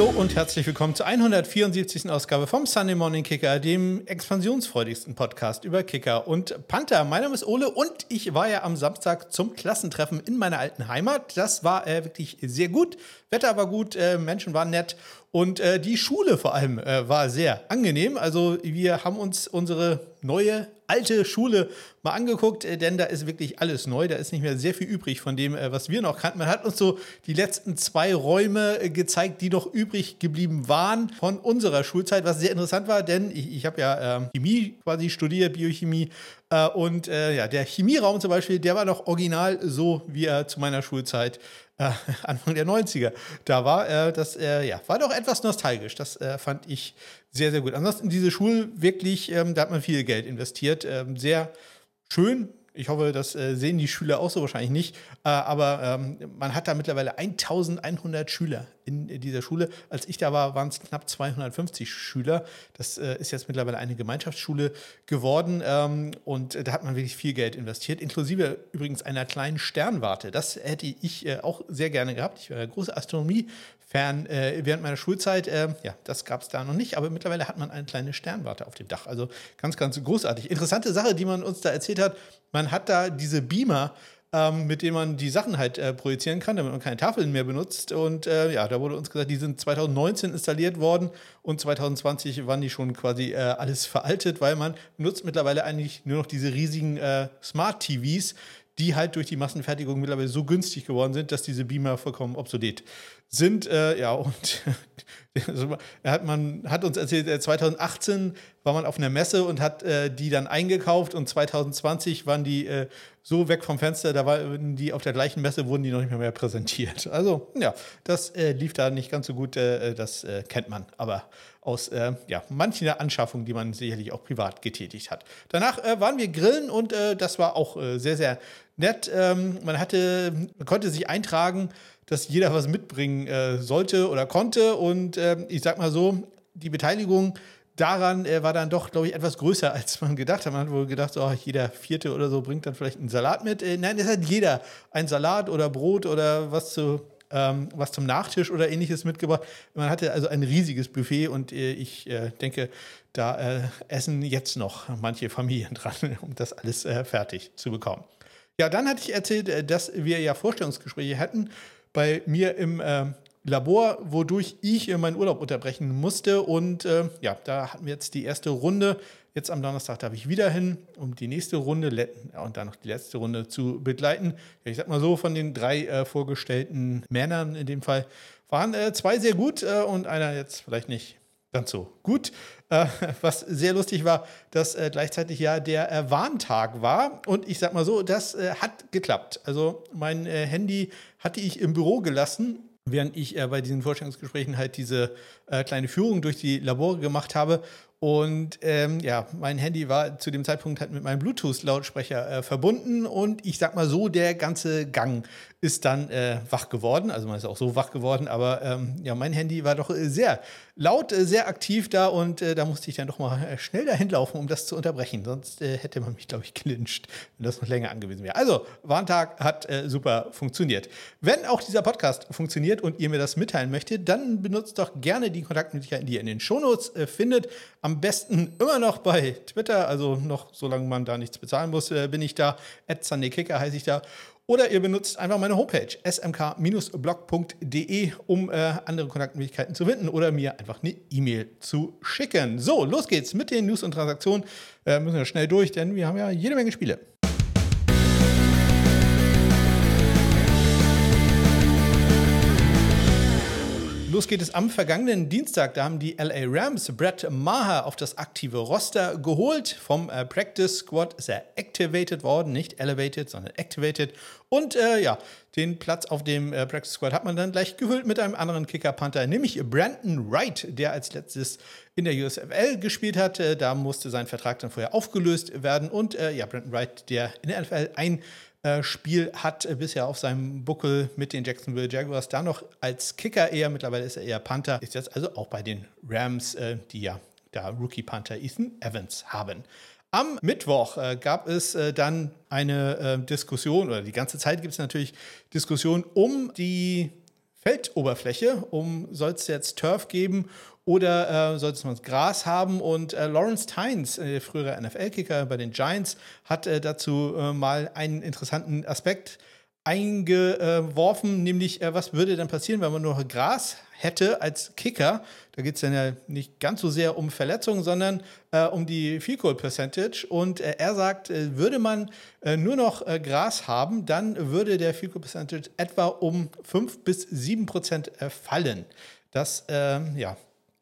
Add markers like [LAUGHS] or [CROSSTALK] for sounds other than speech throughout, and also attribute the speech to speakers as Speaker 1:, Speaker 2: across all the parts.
Speaker 1: Hallo und herzlich willkommen zur 174. Ausgabe vom Sunday Morning Kicker, dem expansionsfreudigsten Podcast über Kicker und Panther. Mein Name ist Ole und ich war ja am Samstag zum Klassentreffen in meiner alten Heimat. Das war äh, wirklich sehr gut. Wetter war gut, äh, Menschen waren nett und äh, die Schule vor allem äh, war sehr angenehm. Also wir haben uns unsere neue alte Schule mal angeguckt, äh, denn da ist wirklich alles neu. Da ist nicht mehr sehr viel übrig von dem, äh, was wir noch kannten. Man hat uns so die letzten zwei Räume äh, gezeigt, die noch übrig geblieben waren von unserer Schulzeit, was sehr interessant war, denn ich, ich habe ja äh, Chemie quasi studiert, Biochemie. Äh, und ja, der Chemieraum zum Beispiel, der war noch original so, wie er zu meiner Schulzeit äh, [LAUGHS] Anfang der 90er da war. Äh, das äh, ja, war doch etwas nostalgisch. Das äh, fand ich sehr, sehr gut. Ansonsten diese Schule wirklich, ähm, da hat man viel Geld investiert. Ähm, sehr schön, ich hoffe, das äh, sehen die Schüler auch so wahrscheinlich nicht. Äh, aber ähm, man hat da mittlerweile 1100 Schüler in, in dieser Schule. Als ich da war, waren es knapp 250 Schüler. Das äh, ist jetzt mittlerweile eine Gemeinschaftsschule geworden. Ähm, und da hat man wirklich viel Geld investiert, inklusive übrigens einer kleinen Sternwarte. Das hätte ich äh, auch sehr gerne gehabt. Ich war ein großer Astronomie fern äh, während meiner Schulzeit. Äh, ja, das gab es da noch nicht, aber mittlerweile hat man eine kleine Sternwarte auf dem Dach. Also ganz, ganz großartig. Interessante Sache, die man uns da erzählt hat. Man hat da diese Beamer, ähm, mit denen man die Sachen halt äh, projizieren kann, damit man keine Tafeln mehr benutzt. Und äh, ja, da wurde uns gesagt, die sind 2019 installiert worden und 2020 waren die schon quasi äh, alles veraltet, weil man nutzt mittlerweile eigentlich nur noch diese riesigen äh, Smart TVs, die halt durch die Massenfertigung mittlerweile so günstig geworden sind, dass diese Beamer vollkommen obsolet sind. Äh, ja, und [LAUGHS] er hat, man hat uns erzählt, 2018 äh, war man auf einer Messe und hat äh, die dann eingekauft und 2020 waren die äh, so weg vom Fenster, da waren die auf der gleichen Messe, wurden die noch nicht mehr, mehr präsentiert. Also ja, das äh, lief da nicht ganz so gut, äh, das kennt man, aber aus ja, manchen Anschaffungen, die man sicherlich auch privat getätigt hat. Danach waren wir grillen und das war auch sehr, sehr nett. Ähm, man hatte, man konnte sich eintragen, dass jeder was mitbringen äh, sollte oder konnte. Und äh, ich sag mal so, die Beteiligung daran äh, war dann doch, glaube ich, etwas größer, [LAUGHS] als man gedacht hat. Man hat wohl gedacht, oh, jeder Vierte oder so bringt dann vielleicht einen Salat mit. Äh, nein, es hat jeder ein Salat oder Brot oder was zu ähm, was zum Nachtisch oder ähnliches mitgebracht. Man hatte also ein riesiges Buffet und äh, ich äh, denke, da äh, essen jetzt noch manche Familien [LAUGHS] dran, um das alles fertig zu bekommen. Ja, dann hatte ich erzählt, äh, dass wir ja Vorstellungsgespräche hatten bei mir im äh, Labor, wodurch ich meinen Urlaub unterbrechen musste. Und äh, ja, da hatten wir jetzt die erste Runde. Jetzt am Donnerstag darf ich wieder hin, um die nächste Runde und dann noch die letzte Runde zu begleiten. Ja, ich sag mal so, von den drei äh, vorgestellten Männern in dem Fall waren äh, zwei sehr gut äh, und einer jetzt vielleicht nicht ganz so gut. Äh, [LAUGHS] was sehr lustig war, dass äh, gleichzeitig ja der äh, Warntag war. Und ich sag mal so, das äh, hat geklappt. Also mein äh, Handy hatte ich im Büro gelassen, während ich äh, bei diesen Vorstellungsgesprächen halt diese kleine Führung durch die Labore gemacht habe. Und ähm, ja, mein Handy war zu dem Zeitpunkt halt mit meinem Bluetooth-Lautsprecher verbunden und ich sag mal so, der ganze Gang ist dann äh, wach geworden. Also man ist auch so wach geworden, aber ähm, ja, mein Handy war doch äh, sehr laut, äh, sehr aktiv da und äh, da musste ich dann doch mal äh, schnell dahin laufen, um das zu unterbrechen. Sonst äh, hätte man mich, glaube ich, gelinscht, wenn das noch länger angewiesen wäre. Also, Warntag hat super funktioniert. Wenn auch dieser Podcast funktioniert und ihr mir das mitteilen möchtet, dann benutzt doch gerne die Kontaktmöglichkeiten, die ihr in den Shownotes findet. Am besten immer noch bei Twitter, also noch solange man da nichts bezahlen muss, bin ich da. Kicker heiße ich da. Oder ihr benutzt einfach meine Homepage smk-blog.de, um äh, andere Kontaktmöglichkeiten zu finden oder mir einfach eine E-Mail zu schicken. So, los geht's mit den News und Transaktionen. Äh, müssen wir schnell durch, denn wir haben ja jede Menge Spiele. Los geht es am vergangenen Dienstag. Da haben die LA Rams Brett Maher auf das aktive Roster geholt. Vom äh, Practice Squad ist er activated worden, nicht elevated, sondern activated. Und äh, ja, den Platz auf dem äh, Practice Squad hat man dann gleich gefüllt mit einem anderen Kicker-Panther, nämlich Brandon Wright, der als letztes in der USFL gespielt hat. Äh, da musste sein Vertrag dann vorher aufgelöst werden. Und äh, ja, Brandon Wright, der in der NFL ein Spiel hat äh, bisher auf seinem Buckel mit den Jacksonville Jaguars. Da noch als Kicker eher, mittlerweile ist er eher Panther, ist jetzt also auch bei den Rams, äh, die ja da Rookie Panther Ethan Evans haben. Am Mittwoch äh, gab es äh, dann eine äh, Diskussion, oder die ganze Zeit gibt es natürlich Diskussionen um die Feldoberfläche, um soll es jetzt Turf geben oder äh, soll es mal Gras haben? Und äh, Lawrence Tynes, äh, früherer NFL-Kicker bei den Giants, hat äh, dazu äh, mal einen interessanten Aspekt eingeworfen, nämlich äh, was würde dann passieren, wenn man nur Gras hätte als Kicker. Da geht es dann ja nicht ganz so sehr um Verletzungen, sondern äh, um die Field Goal Percentage. Und äh, er sagt, äh, würde man äh, nur noch Gras haben, dann würde der Field Goal Percentage etwa um 5 bis 7 Prozent fallen. Das ähm, ja,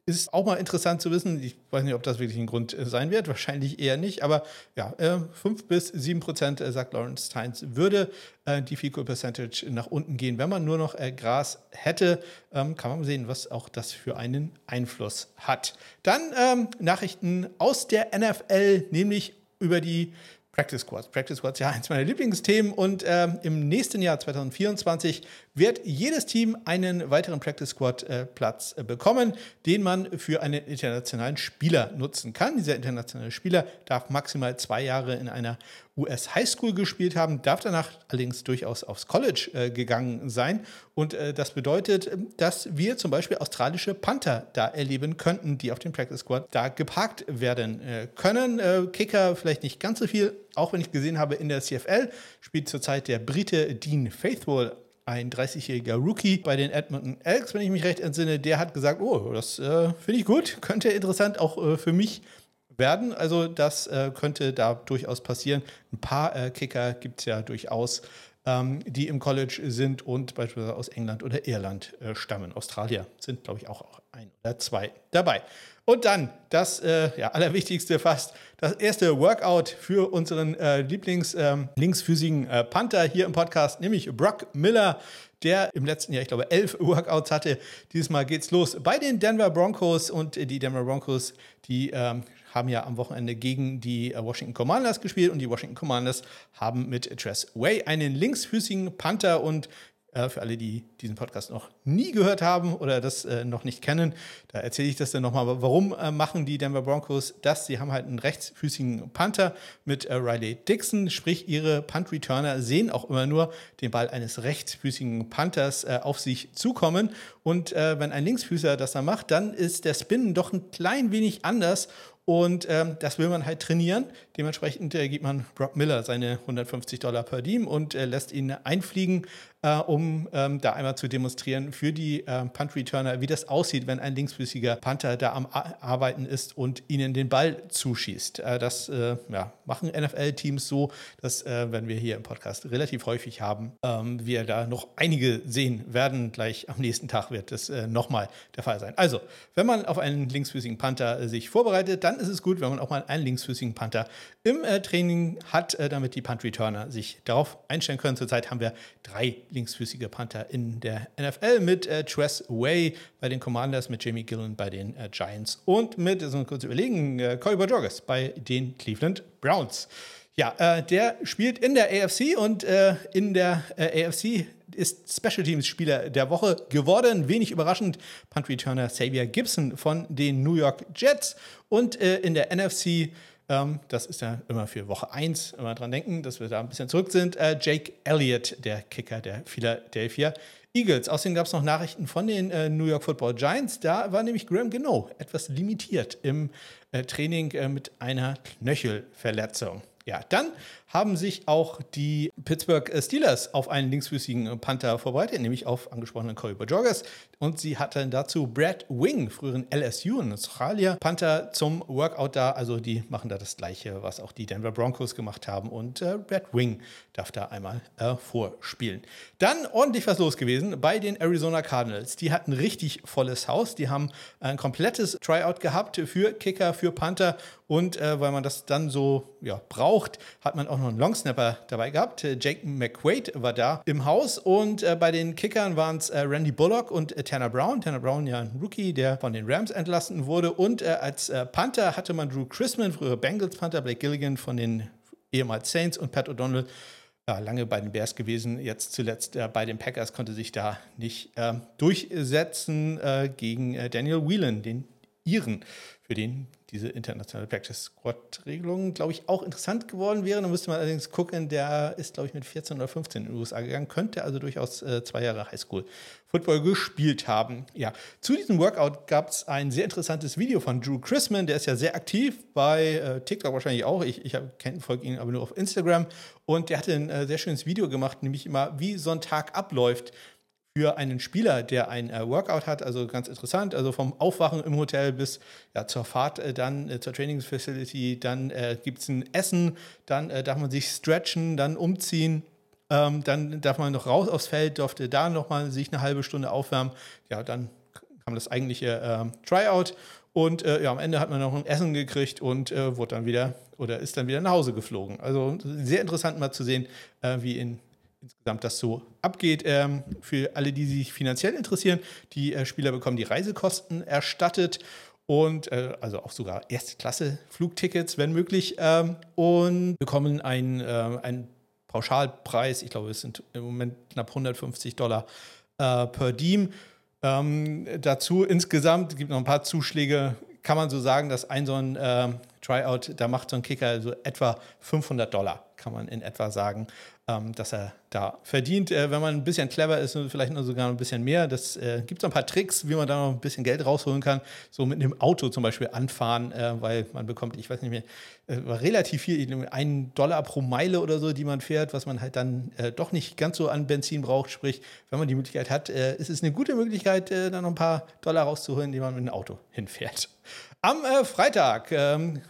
Speaker 1: ist auch mal interessant zu wissen. Ich weiß nicht, ob das wirklich ein Grund äh, sein wird. Wahrscheinlich eher nicht. Aber ja, äh, 5 bis 7 Prozent, äh, sagt Lawrence Tynes, würde äh, die Fecal Percentage nach unten gehen. Wenn man nur noch äh, Gras hätte, ähm, kann man sehen, was auch das für einen Einfluss hat. Dann ähm, Nachrichten aus der NFL, nämlich über die Practice Squads. Practice Squads, ja, eins meiner Lieblingsthemen. Und äh, im nächsten Jahr 2024 wird jedes Team einen weiteren Practice Squad äh, Platz äh, bekommen, den man für einen internationalen Spieler nutzen kann. Dieser internationale Spieler darf maximal zwei Jahre in einer US High School gespielt haben, darf danach allerdings durchaus aufs College äh, gegangen sein. Und äh, das bedeutet, äh, dass wir zum Beispiel australische Panther da erleben könnten, die auf dem Practice Squad da geparkt werden äh, können. Äh, Kicker vielleicht nicht ganz so viel, auch wenn ich gesehen habe, in der CFL spielt zurzeit der Brite Dean Faithful ein 30-jähriger Rookie bei den Edmonton Elks, wenn ich mich recht entsinne, der hat gesagt, oh, das äh, finde ich gut, könnte interessant auch äh, für mich werden. Also das äh, könnte da durchaus passieren. Ein paar äh, Kicker gibt es ja durchaus, ähm, die im College sind und beispielsweise aus England oder Irland äh, stammen. Australier sind, glaube ich, auch ein oder zwei dabei. Und dann das äh, ja, Allerwichtigste fast, das erste Workout für unseren äh, Lieblings-linksfüßigen ähm, äh, Panther hier im Podcast, nämlich Brock Miller, der im letzten Jahr, ich glaube, elf [LAUGHS] Workouts hatte. Dieses Mal geht's los bei den Denver Broncos und die Denver Broncos, die ähm, haben ja am Wochenende gegen die äh, Washington Commanders gespielt und die Washington Commanders haben mit Tress Way einen linksfüßigen Panther und äh, für alle, die diesen Podcast noch nie gehört haben oder das äh, noch nicht kennen, da erzähle ich das dann nochmal. Warum äh, machen die Denver Broncos das? Sie haben halt einen rechtsfüßigen Panther mit äh, Riley Dixon, sprich ihre Punt-Returner sehen auch immer nur den Ball eines rechtsfüßigen Panthers auf sich zukommen. Und wenn ein Linksfüßer das dann macht, dann ist der Spin doch ein klein wenig anders und ähm, das will man halt trainieren. Dementsprechend äh, gibt man Brock Miller seine 150 Dollar per Team und äh, lässt ihn einfliegen, äh, um ähm, da einmal zu demonstrieren für die äh, Punt-Returner, wie das aussieht, wenn ein linksfüßiger Panther da am Arbeiten ist und ihnen den Ball zuschießt. Äh, das äh, ja, machen NFL-Teams so, das werden wir hier im Podcast relativ häufig haben. Ähm, wir da noch einige sehen werden. Gleich am nächsten Tag wird das nochmal der Fall sein. Also, wenn man auf einen linksfüßigen Panther sich vorbereitet, dann ist es gut, wenn man auch mal einen linksfüßigen Panther im äh, Training hat, äh, damit die Punt-Returner sich darauf einstellen können. Zurzeit haben wir drei linksfüßige Panther in der NFL mit äh, Tress Way bei den Commanders, mit Jamie Gillen bei den äh, Giants und mit, so kurz überlegen, äh, Corey Bojorges bei den Cleveland Browns. Ja, äh, der spielt in der AFC und äh, in der äh, AFC ist Special Teams Spieler der Woche geworden. Wenig überraschend, Punt Returner Xavier Gibson von den New York Jets und äh, in der NFC ähm, das ist ja immer für Woche 1, immer dran denken, dass wir da ein bisschen zurück sind. Äh, Jake Elliott, der Kicker der Philadelphia Eagles. Außerdem gab es noch Nachrichten von den äh, New York Football Giants. Da war nämlich Graham Gino etwas limitiert im äh, Training äh, mit einer Knöchelverletzung. Ja, dann haben sich auch die Pittsburgh Steelers auf einen linksfüßigen Panther vorbereitet, nämlich auf angesprochenen Corey Bojorges. Und sie hatten dazu Brad Wing, früheren LSU in Australier, Panther zum Workout da. Also die machen da das Gleiche, was auch die Denver Broncos gemacht haben. Und äh, Brad Wing darf da einmal äh, vorspielen. Dann ordentlich was los gewesen bei den Arizona Cardinals. Die hatten richtig volles Haus. Die haben ein komplettes Tryout gehabt für Kicker, für Panther. Und äh, weil man das dann so ja, braucht, hat man auch auch noch einen Longsnapper dabei gehabt. Äh, Jake McQuaid war da im Haus und äh, bei den Kickern waren es äh, Randy Bullock und äh, Tanner Brown. Tanner Brown ja ein Rookie, der von den Rams entlassen wurde. Und äh, als äh, Panther hatte man Drew Chrisman, früher Bengals Panther, Blake Gilligan von den ehemals Saints und Pat O'Donnell ja, lange bei den Bears gewesen, jetzt zuletzt bei den Packers, konnte sich da nicht äh, durchsetzen gegen Daniel Whelan, den Iren, für den diese internationale Practice Squad-Regelung, glaube ich, auch interessant geworden wäre. Da müsste man allerdings gucken, der ist, glaube ich, mit 14 oder 15 in den USA gegangen, könnte also durchaus äh, zwei Jahre Highschool-Football gespielt haben. Ja, zu diesem Workout gab es ein sehr interessantes Video von Drew Chrisman, der ist ja sehr aktiv bei äh, TikTok wahrscheinlich auch. Ich, ich folge ihn aber nur auf Instagram. Und der hatte ein äh, sehr schönes Video gemacht, nämlich immer, wie so ein Tag abläuft für einen Spieler, der ein äh, Workout hat, also ganz interessant, also vom Aufwachen im Hotel bis ja, zur Fahrt äh, dann äh, zur Trainingsfacility, dann äh, gibt es ein Essen, dann äh, darf man sich stretchen, dann umziehen, ähm, dann darf man noch raus aufs Feld, durfte da nochmal sich eine halbe Stunde aufwärmen, ja, dann kam das eigentliche ähm, Tryout und äh, ja, am Ende hat man noch ein Essen gekriegt und wurde dann wieder oder ist dann wieder nach Hause geflogen. Also sehr interessant mal zu sehen, wie in insgesamt das so abgeht. Ähm, für alle, die sich finanziell interessieren, die äh, Spieler bekommen die Reisekosten erstattet und äh, also auch sogar Erstklasse-Flugtickets, wenn möglich, ähm, und bekommen einen, äh, einen Pauschalpreis. Ich glaube, es sind im Moment knapp 150 Dollar äh, per Diem. Ähm, dazu insgesamt gibt es noch ein paar Zuschläge. Kann man so sagen, dass ein so ein äh, Tryout, da macht so ein Kicker so etwa 500 Dollar, kann man in etwa sagen ähm, dass er da verdient. Äh, wenn man ein bisschen clever ist vielleicht noch sogar ein bisschen mehr, das äh, gibt so ein paar Tricks, wie man da noch ein bisschen Geld rausholen kann. So mit einem Auto zum Beispiel anfahren, äh, weil man bekommt, ich weiß nicht mehr, äh, relativ viel, einen Dollar pro Meile oder so, die man fährt, was man halt dann äh, doch nicht ganz so an Benzin braucht. Sprich, wenn man die Möglichkeit hat, äh, ist es eine gute Möglichkeit, dann noch ein paar Dollar rauszuholen, die man mit einem Auto hinfährt. Am Freitag ähm,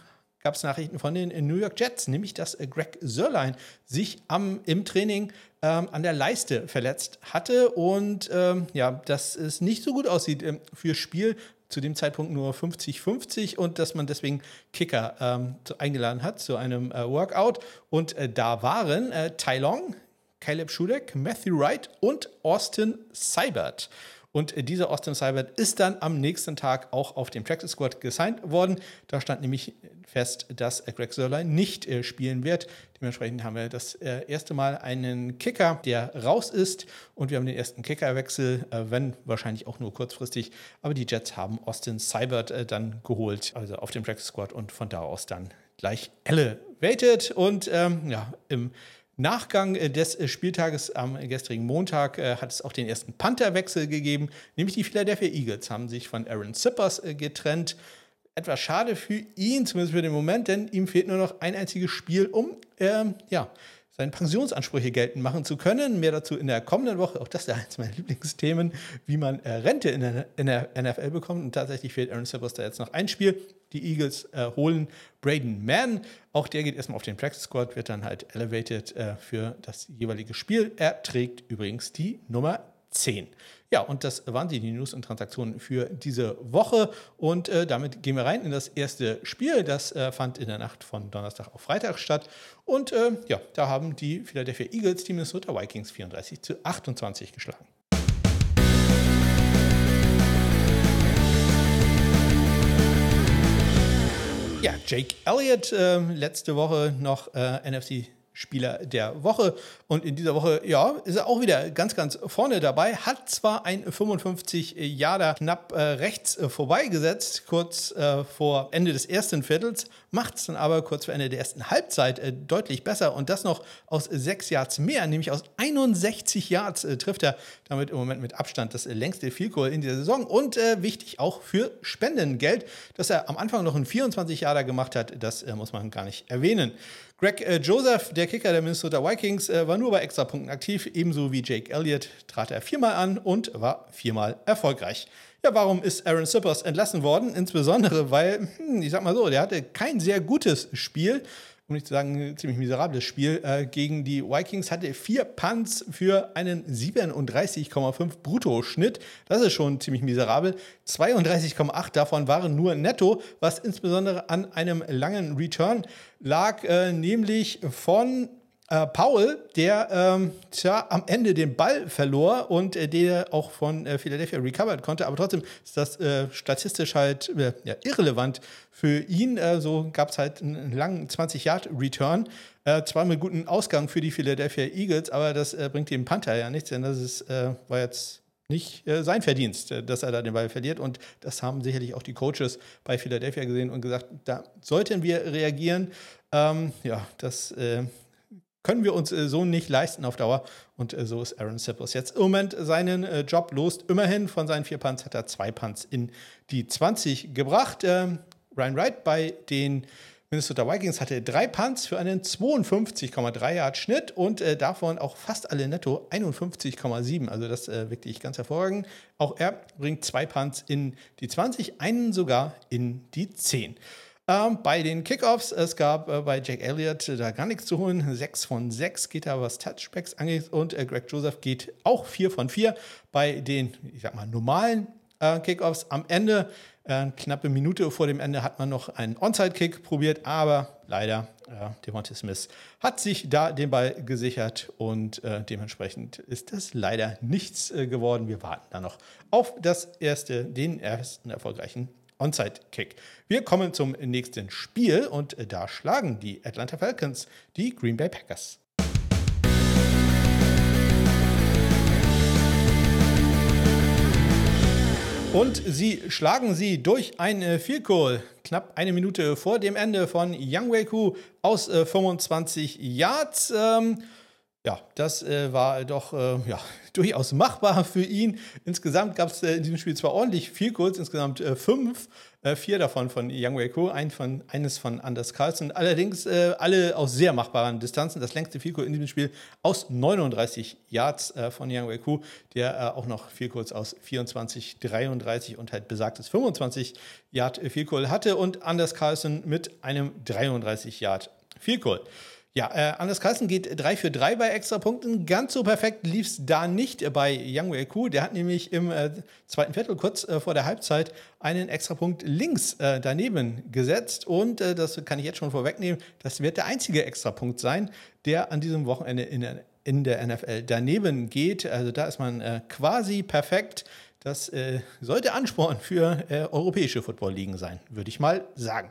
Speaker 1: gab es Nachrichten von den New York Jets, nämlich dass äh, Greg Sörlein sich am, im Training ähm, an der Leiste verletzt hatte und ähm, ja, dass es nicht so gut aussieht ähm, für Spiel. Zu dem Zeitpunkt nur 50-50 und dass man deswegen Kicker ähm, eingeladen hat zu einem äh, Workout. Und äh, da waren äh, Tai Long, Caleb Schudeck, Matthew Wright und Austin Seibert. Und dieser Austin Seibert ist dann am nächsten Tag auch auf dem Practice Squad gesigned worden. Da stand nämlich fest, dass Greg Sörlein nicht äh, spielen wird. Dementsprechend haben wir das äh, erste Mal einen Kicker, der raus ist. Und wir haben den ersten Kickerwechsel, äh, wenn wahrscheinlich auch nur kurzfristig. Aber die Jets haben Austin Seibert dann geholt, also auf dem Practice Squad und von da aus dann gleich elevated. Und ähm, ja, im Nachgang äh, des äh, Spieltages am gestrigen Montag äh, hat es auch den ersten Pantherwechsel gegeben, nämlich die Philadelphia Eagles haben sich von Aaron Zippers getrennt. Etwas schade für ihn, zumindest für den Moment, denn ihm fehlt nur noch ein einziges Spiel, um ähm, ja, seine Pensionsansprüche geltend machen zu können. Mehr dazu in der kommenden Woche. Auch das ist ja eines meiner Lieblingsthemen, wie man äh, Rente in der, in der, NFL bekommt. Und tatsächlich fehlt Aaron Silvester jetzt noch ein Spiel. Die Eagles äh, holen Braden Mann. Auch der geht erstmal auf den Practice Squad, wird dann halt elevated äh, für das jeweilige Spiel. Er trägt übrigens die Nummer 10. Ja, und das waren die News und Transaktionen für diese Woche. Und äh, damit gehen wir rein in das erste Spiel. Das äh, fand in der Nacht von Donnerstag auf Freitag statt. Und äh, ja, da haben die Philadelphia Eagles die Minnesota Vikings 34 zu 28 geschlagen. Ja, Jake Elliott äh, letzte Woche noch äh, NFC Spieler der Woche. Und in dieser Woche, ja, ist er auch wieder ganz, ganz vorne dabei. Hat zwar ein 55 Jahre knapp äh, rechts äh, vorbeigesetzt, kurz äh, vor Ende des ersten Viertels, macht es dann aber kurz vor Ende der ersten Halbzeit äh, deutlich besser. Und das noch aus sechs Yards mehr, nämlich aus 61 Yards äh, trifft er damit im Moment mit Abstand das längste Field in dieser Saison. Und äh, wichtig auch für Spendengeld, dass er am Anfang noch ein 24 Jahre gemacht hat, das muss man gar nicht erwähnen. Greg äh, Joseph, der Kicker der Minnesota Vikings, äh, war nur bei Extrapunkten aktiv, ebenso wie Jake Elliott trat er viermal an und war viermal erfolgreich. Ja, warum ist Aaron Sippers entlassen worden? Insbesondere, weil, hm, ich sag mal so, der hatte kein sehr gutes Spiel um nicht zu sagen, ziemlich miserables Spiel äh, gegen die Vikings. Hatte vier Punts für einen 37,5 Bruttoschnitt. Das ist schon ziemlich miserabel. 32,8 davon waren nur netto, was insbesondere an einem langen Return lag, äh, nämlich von äh, Paul, der ähm, tja, am Ende den Ball verlor und äh, der auch von äh, Philadelphia recovered konnte, aber trotzdem ist das äh, statistisch halt äh, ja, irrelevant für ihn. Äh, so gab es halt einen langen 20-Yard-Return. zwar mit gutem Ausgang für die Philadelphia Eagles, aber das bringt dem Panther ja nichts, denn das ist, war jetzt nicht sein Verdienst, dass er da den Ball verliert. Und das haben sicherlich auch die Coaches bei Philadelphia gesehen und gesagt, da sollten wir reagieren. Ähm, ja, das äh, können wir uns äh, so nicht leisten auf Dauer. Und äh, so ist Aaron Sipples jetzt im Moment seinen äh, Job los. Immerhin von seinen vier Punts hat er zwei Punts in die 20 gebracht. Ähm, Ryan Wright bei den Minnesota Vikings hatte drei Punts für einen 52,3 Yard Schnitt und davon auch fast alle netto 51,7. Also das wirklich ganz hervorragend. Auch er bringt zwei Punts in die 20, einen sogar in die 10. Ähm, bei den Kickoffs, es gab äh, bei Jack Elliott äh, da gar nichts zu holen. 6 von 6 geht da, was Touchbacks angeht. Und äh, Greg Joseph geht auch 4 von 4 bei den, ich sag mal, normalen äh, Kickoffs. Am Ende äh, knappe Minute vor dem Ende hat man noch einen Onside-Kick probiert, aber leider, Devontae Smith hat sich da den Ball gesichert und dementsprechend ist das leider nichts geworden. Wir warten da noch auf das erste, den ersten erfolgreichen Onside-Kick. Wir kommen zum nächsten Spiel und äh, da schlagen die Atlanta Falcons die Green Bay Packers. Und sie schlagen sie durch ein äh, Field Goal knapp eine Minute vor dem Ende von Young Wei aus äh, 25 Yards. Ähm, ja, das äh, war doch äh, ja, [LAUGHS] durchaus machbar für ihn. Insgesamt gab es äh, in diesem Spiel zwar ordentlich Field Goals, insgesamt äh, fünf. Äh, vier davon von Young Wei ein von, eines von Anders Carlson. Allerdings äh, alle aus sehr machbaren Distanzen. Das längste Goal in diesem Spiel aus 39 Yards von Young Wei der auch noch Goals aus 24, 33 und halt besagtes 25 Yard Goal hatte und Anders Carlson mit einem 33 Yard Goal. Ja, äh, Anders Carlsen geht 3 für 3 bei Extrapunkten. Ganz so perfekt lief es da nicht bei Yang Wei Ku. Der hat nämlich im äh, zweiten Viertel, kurz äh, vor der Halbzeit, einen Extrapunkt links äh, daneben gesetzt. Und äh, das kann ich jetzt schon vorwegnehmen, das wird der einzige Extrapunkt sein, der an diesem Wochenende in der, in der NFL daneben geht. Also da ist man äh, quasi perfekt. Das sollte Ansporn für europäische Football-Ligen sein, würde ich mal sagen.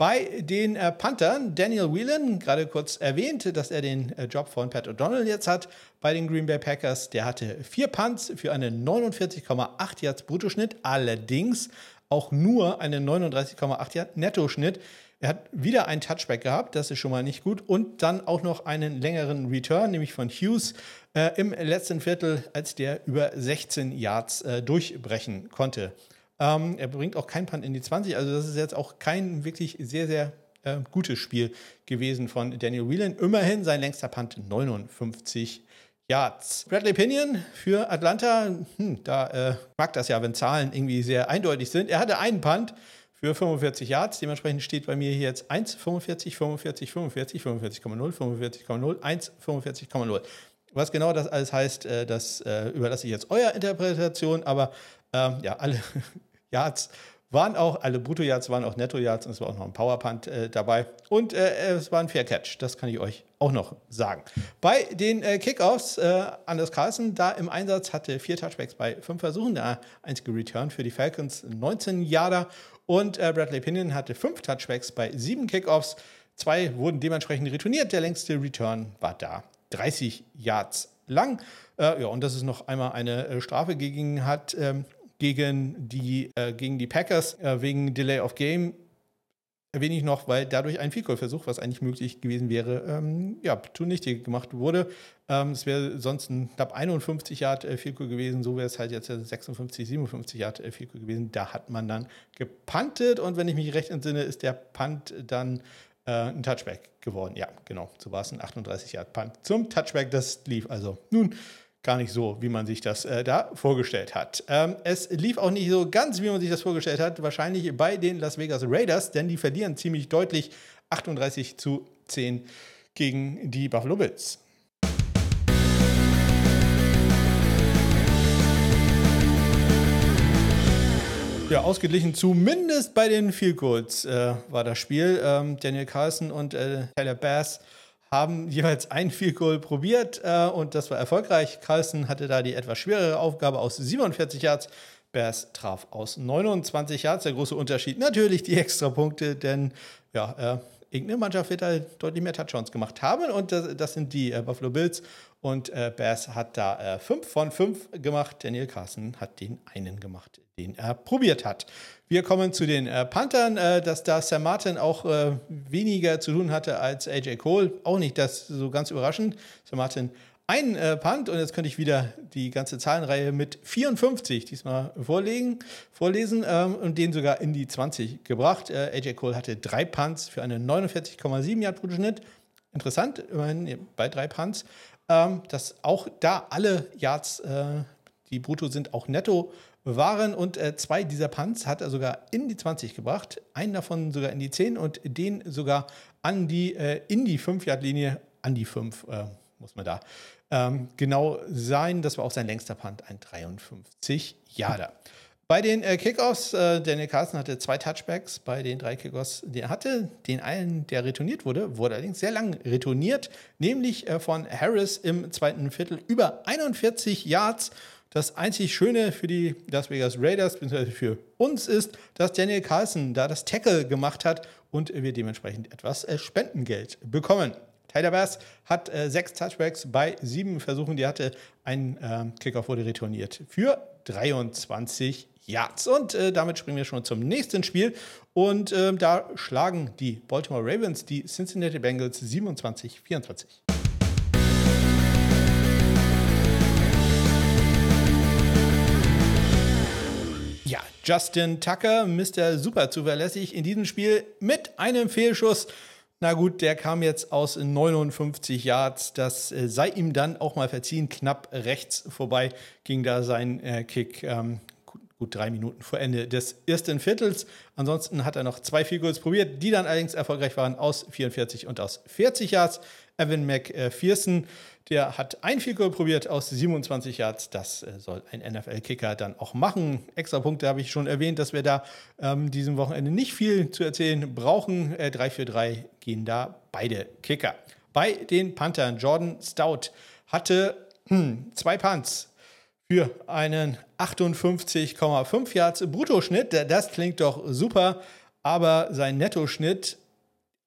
Speaker 1: Bei den äh, Panthern, Daniel Whelan, gerade kurz erwähnt, dass er den äh, Job von Pat O'Donnell jetzt hat bei den Green Bay Packers. Der hatte vier Punts für einen 49,8 Yards Bruttoschnitt, allerdings auch nur einen 39,8 Yards Nettoschnitt. Er hat wieder einen Touchback gehabt, das ist schon mal nicht gut. Und dann auch noch einen längeren Return, nämlich von Hughes äh, im letzten Viertel, als der über 16 Yards äh, durchbrechen konnte. Ähm, er bringt auch kein Punt in die 20. Also das ist jetzt auch kein wirklich sehr, sehr äh, gutes Spiel gewesen von Daniel Whelan. Immerhin sein längster Punt 59 Yards. Bradley Pinion für Atlanta, hm, da äh, mag das ja, wenn Zahlen irgendwie sehr eindeutig sind. Er hatte einen Punt für 45 Yards. Dementsprechend steht bei mir hier jetzt 1, 45, 45, 45, 45,0, 45,0, 1, 45,0. Was genau das alles heißt, äh, das äh, überlasse ich jetzt eurer Interpretation, aber ähm, ja, alle Yards waren auch, alle Brutto-Yards waren auch Netto-Yards und es war auch noch ein Powerpunt äh, dabei. Und äh, es war ein Fair Catch, das kann ich euch auch noch sagen. Bei den äh, Kickoffs, äh, Anders Carlsen da im Einsatz hatte vier Touchbacks bei fünf Versuchen, der einzige Return für die Falcons, 19 Yarder. Und äh, Bradley Pinion hatte fünf Touchbacks bei sieben Kickoffs. Zwei wurden dementsprechend retourniert. Der längste Return war da 30 Yards lang. Äh, ja, und dass es noch einmal eine äh, Strafe gegen hat, ähm, gegen die, äh, gegen die Packers äh, wegen Delay of Game erwähne ich noch, weil dadurch ein Vielkohlversuch, was eigentlich möglich gewesen wäre, ähm, ja, zunichte gemacht wurde. Ähm, es wäre sonst ein knapp 51 Yard äh, Vielkohl gewesen, so wäre es halt jetzt 56, 57 Yard äh, Vielkohl gewesen. Da hat man dann gepantet und wenn ich mich recht entsinne, ist der Punt dann äh, ein Touchback geworden. Ja, genau, so war es ein 38 Yard Punt zum Touchback. Das lief also nun gar nicht so, wie man sich das äh, da vorgestellt hat. Ähm, es lief auch nicht so ganz, wie man sich das vorgestellt hat, wahrscheinlich bei den Las Vegas Raiders, denn die verlieren ziemlich deutlich 38 zu 10 gegen die Buffalo Bills. Ja, ausgeglichen zumindest bei den Field Goals äh, war das Spiel. Ähm, Daniel Carlson und äh, Tyler Bass haben jeweils ein Field Goal probiert äh, und das war erfolgreich. Carlson hatte da die etwas schwerere Aufgabe aus 47 Yards. Bears traf aus 29 Yards. Der große Unterschied natürlich die Extrapunkte, denn ja, äh, irgendeine Mannschaft wird da deutlich mehr Touchdowns gemacht haben und das, das sind die äh, Buffalo Bills und äh, Bears hat da 5 äh, von 5 gemacht. Daniel Carson hat den einen gemacht, den er probiert hat. Wir kommen zu den äh, Panthern, äh, dass da Sam Martin auch äh, weniger zu tun hatte als AJ Cole. Auch nicht das so ganz überraschend. Sam Martin ein äh, Punt und jetzt könnte ich wieder die ganze Zahlenreihe mit 54 diesmal vorlegen, vorlesen ähm, und den sogar in die 20 gebracht. Äh, AJ Cole hatte drei Punts für einen 49,7 Yard pro Schnitt. Interessant, immerhin bei drei Punts, ähm, dass auch da alle Yards, äh, die brutto sind, auch netto waren und äh, zwei dieser Punts hat er sogar in die 20 gebracht, einen davon sogar in die 10 und den sogar an die, äh, in die 5-Yard-Linie, an die 5, äh, muss man da ähm, genau sein. Das war auch sein längster Punt, ein 53 Jahre. Bei den äh, Kickoffs, äh, Daniel Carson hatte zwei Touchbacks bei den drei Kickoffs, die er hatte. Den einen, der retourniert wurde, wurde allerdings sehr lang retourniert, nämlich äh, von Harris im zweiten Viertel über 41 Yards. Das einzig Schöne für die Las Vegas Raiders, beziehungsweise für uns, ist, dass Daniel Carlson da das Tackle gemacht hat und wir dementsprechend etwas äh, Spendengeld bekommen. Tyler Bass hat äh, sechs Touchbacks bei sieben Versuchen, die hatte. Ein äh, Kickoff wurde retourniert für 23 Yards. Und äh, damit springen wir schon zum nächsten Spiel. Und ähm, da schlagen die Baltimore Ravens die Cincinnati Bengals 27-24. Ja, Justin Tucker, Mr. Super zuverlässig in diesem Spiel mit einem Fehlschuss na gut, der kam jetzt aus 59 Yards. Das äh, sei ihm dann auch mal verziehen. Knapp rechts vorbei ging da sein äh, Kick. Ähm, gut, drei Minuten vor Ende des ersten Viertels. Ansonsten hat er noch zwei Field probiert, die dann allerdings erfolgreich waren aus 44 und aus 40 Yards. Evan McPherson der hat ein Field Goal probiert aus 27 Yards. Das äh, soll ein NFL-Kicker dann auch machen. Extra Punkte habe ich schon erwähnt, dass wir da ähm, diesem Wochenende nicht viel zu erzählen brauchen. Äh, 3 für 3 gehen da beide Kicker. Bei den Panthern, Jordan Stout hatte hm, zwei Punts für einen 58,5 Yards Bruttoschnitt. Das klingt doch super, aber sein Nettoschnitt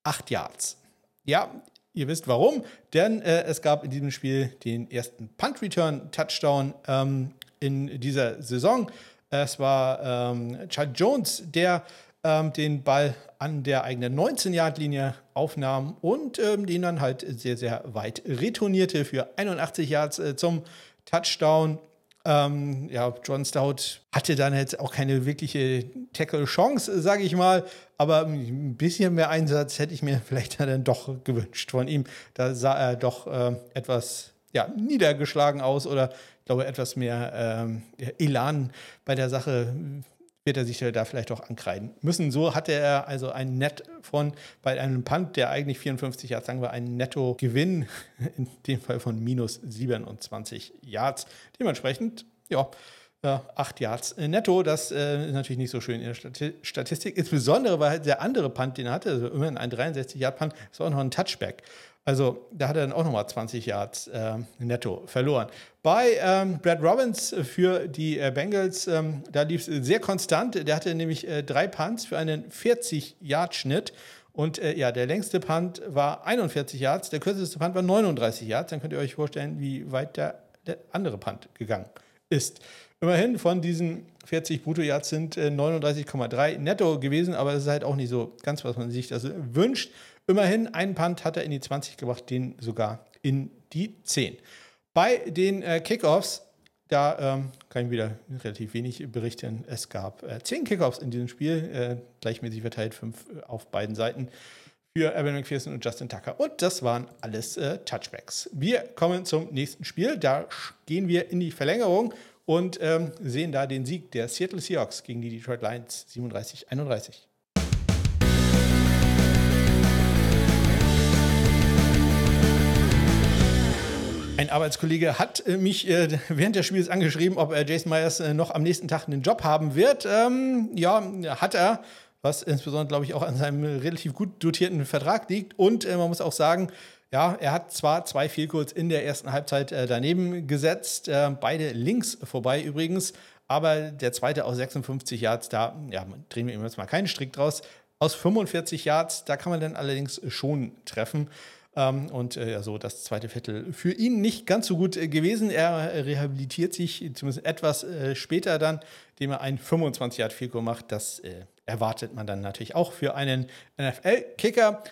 Speaker 1: 8 Yards. Ja, Ihr wisst warum, denn äh, es gab in diesem Spiel den ersten Punt-Return-Touchdown ähm, in dieser Saison. Es war ähm, Chad Jones, der ähm, den Ball an der eigenen 19-Yard-Linie aufnahm und ähm, den dann halt sehr, sehr weit retournierte für 81 Yards äh, zum Touchdown. Ähm, ja, John Stout hatte dann jetzt auch keine wirkliche Tackle-Chance, sage ich mal. Aber ein bisschen mehr Einsatz hätte ich mir [LAUGHS] vielleicht dann doch gewünscht von ihm. Da sah er doch äh, etwas ja, niedergeschlagen aus oder ich glaube etwas mehr ähm, Elan bei der Sache wird er sich da vielleicht auch ankreiden müssen. So hatte er also ein Net von, bei einem Punt, der eigentlich 54 Yards, sagen wir, einen Netto-Gewinn, [LAUGHS] in dem Fall von minus 27 Yards. Dementsprechend, ja, äh, 8 Yards netto. Das äh, ist natürlich nicht so schön in der Statistik. Insbesondere, weil halt der andere Punt, den er hatte, also immerhin ein 63-Yard-Punt, ist auch noch ein Touchback. Also da hat er dann auch nochmal 20 Yards äh, netto verloren. Bei ähm, Brad Robbins für die äh, Bengals, ähm, da lief es sehr konstant. Der hatte nämlich äh, drei Punts für einen 40-Yard-Schnitt. Und äh, ja, der längste Punt war 41 Yards, der kürzeste Punt war 39 Yards. Dann könnt ihr euch vorstellen, wie weit der, der andere Punt gegangen ist. Immerhin von diesen 40 Brutto-Yards sind 39,3 äh, netto gewesen, aber das ist halt auch nicht so ganz, was man sich das wünscht. Immerhin einen Punt hat er in die 20 gebracht, den sogar in die 10. Bei den äh, Kickoffs, da ähm, kann ich wieder relativ wenig berichten. Es gab äh, 10 Kickoffs in diesem Spiel, äh, gleichmäßig verteilt, 5 äh, auf beiden Seiten für Evan McPherson und Justin Tucker. Und das waren alles äh, Touchbacks. Wir kommen zum nächsten Spiel. Da gehen wir in die Verlängerung und ähm, sehen da den Sieg der Seattle Seahawks gegen die Detroit Lions 37-31. Ein Arbeitskollege hat äh, mich äh, während des Spiels angeschrieben, ob Jason Myers äh, noch am nächsten Tag einen Job haben wird. Ähm, ja, hat er, was insbesondere, glaube ich, auch an seinem relativ gut dotierten Vertrag liegt. Und äh, man muss auch sagen, ja, er hat zwar zwei Fehlkurz in der ersten Halbzeit äh, daneben gesetzt, äh, beide links vorbei übrigens, aber der zweite aus 56 Yards, da ja, drehen wir ihm jetzt mal keinen Strick draus. aus 45 Yards. Da kann man dann allerdings schon treffen. Ähm, und äh, so das zweite Viertel für ihn nicht ganz so gut äh, gewesen. Er rehabilitiert sich zumindest etwas äh, später dann, indem er ein 25 Yard Field macht. Das äh, erwartet man dann natürlich auch für einen NFL-Kicker.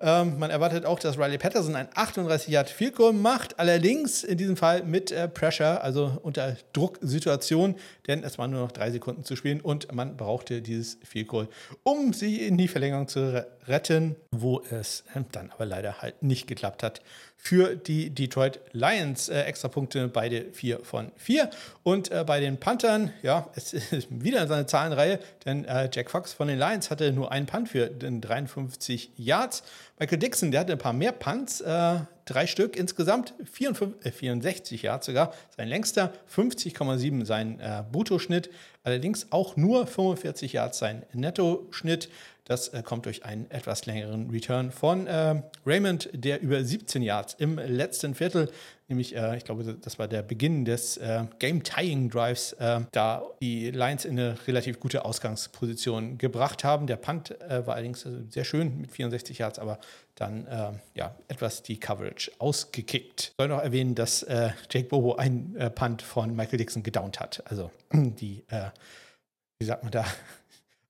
Speaker 1: Ähm, man erwartet auch, dass Riley Patterson ein 38 Yard Field Goal macht, allerdings in diesem Fall mit äh, Pressure, also unter Drucksituation, denn es waren nur noch drei Sekunden zu spielen und man brauchte dieses Field Goal, um sie in die Verlängerung zu retten, wo es äh, dann aber leider halt nicht geklappt hat für die Detroit Lions. Äh, extra Punkte, beide 4 von 4. Und äh, bei den Panthern, ja, [LAUGHS] es ist wieder seine Zahlenreihe, denn äh, Jack Fox von den Lions hatte nur einen Punt für den 53 Yards. Michael Dixon, der hatte ein paar mehr Punts, äh, drei Stück insgesamt, 54, 64 Yards sogar, sein längster, 50,7 sein äh, Bruttoschnitt, allerdings auch nur 45 Yards sein Nettoschnitt. Das äh, kommt durch einen etwas längeren Return von äh, Raymond, der über 17 Yards im letzten Viertel, nämlich, äh, ich glaube, das war der Beginn des äh, Game-Tying-Drives, äh, da die Lions in eine relativ gute Ausgangsposition gebracht haben. Der Punt äh, war allerdings sehr schön mit 64 Yards, aber dann ja, etwas die Coverage ausgekickt. Ich soll noch erwähnen, dass Jake Bobo einen Punt von Michael Dixon gedownt hat. Also [CLEARS THROAT] die, wie sagt man da,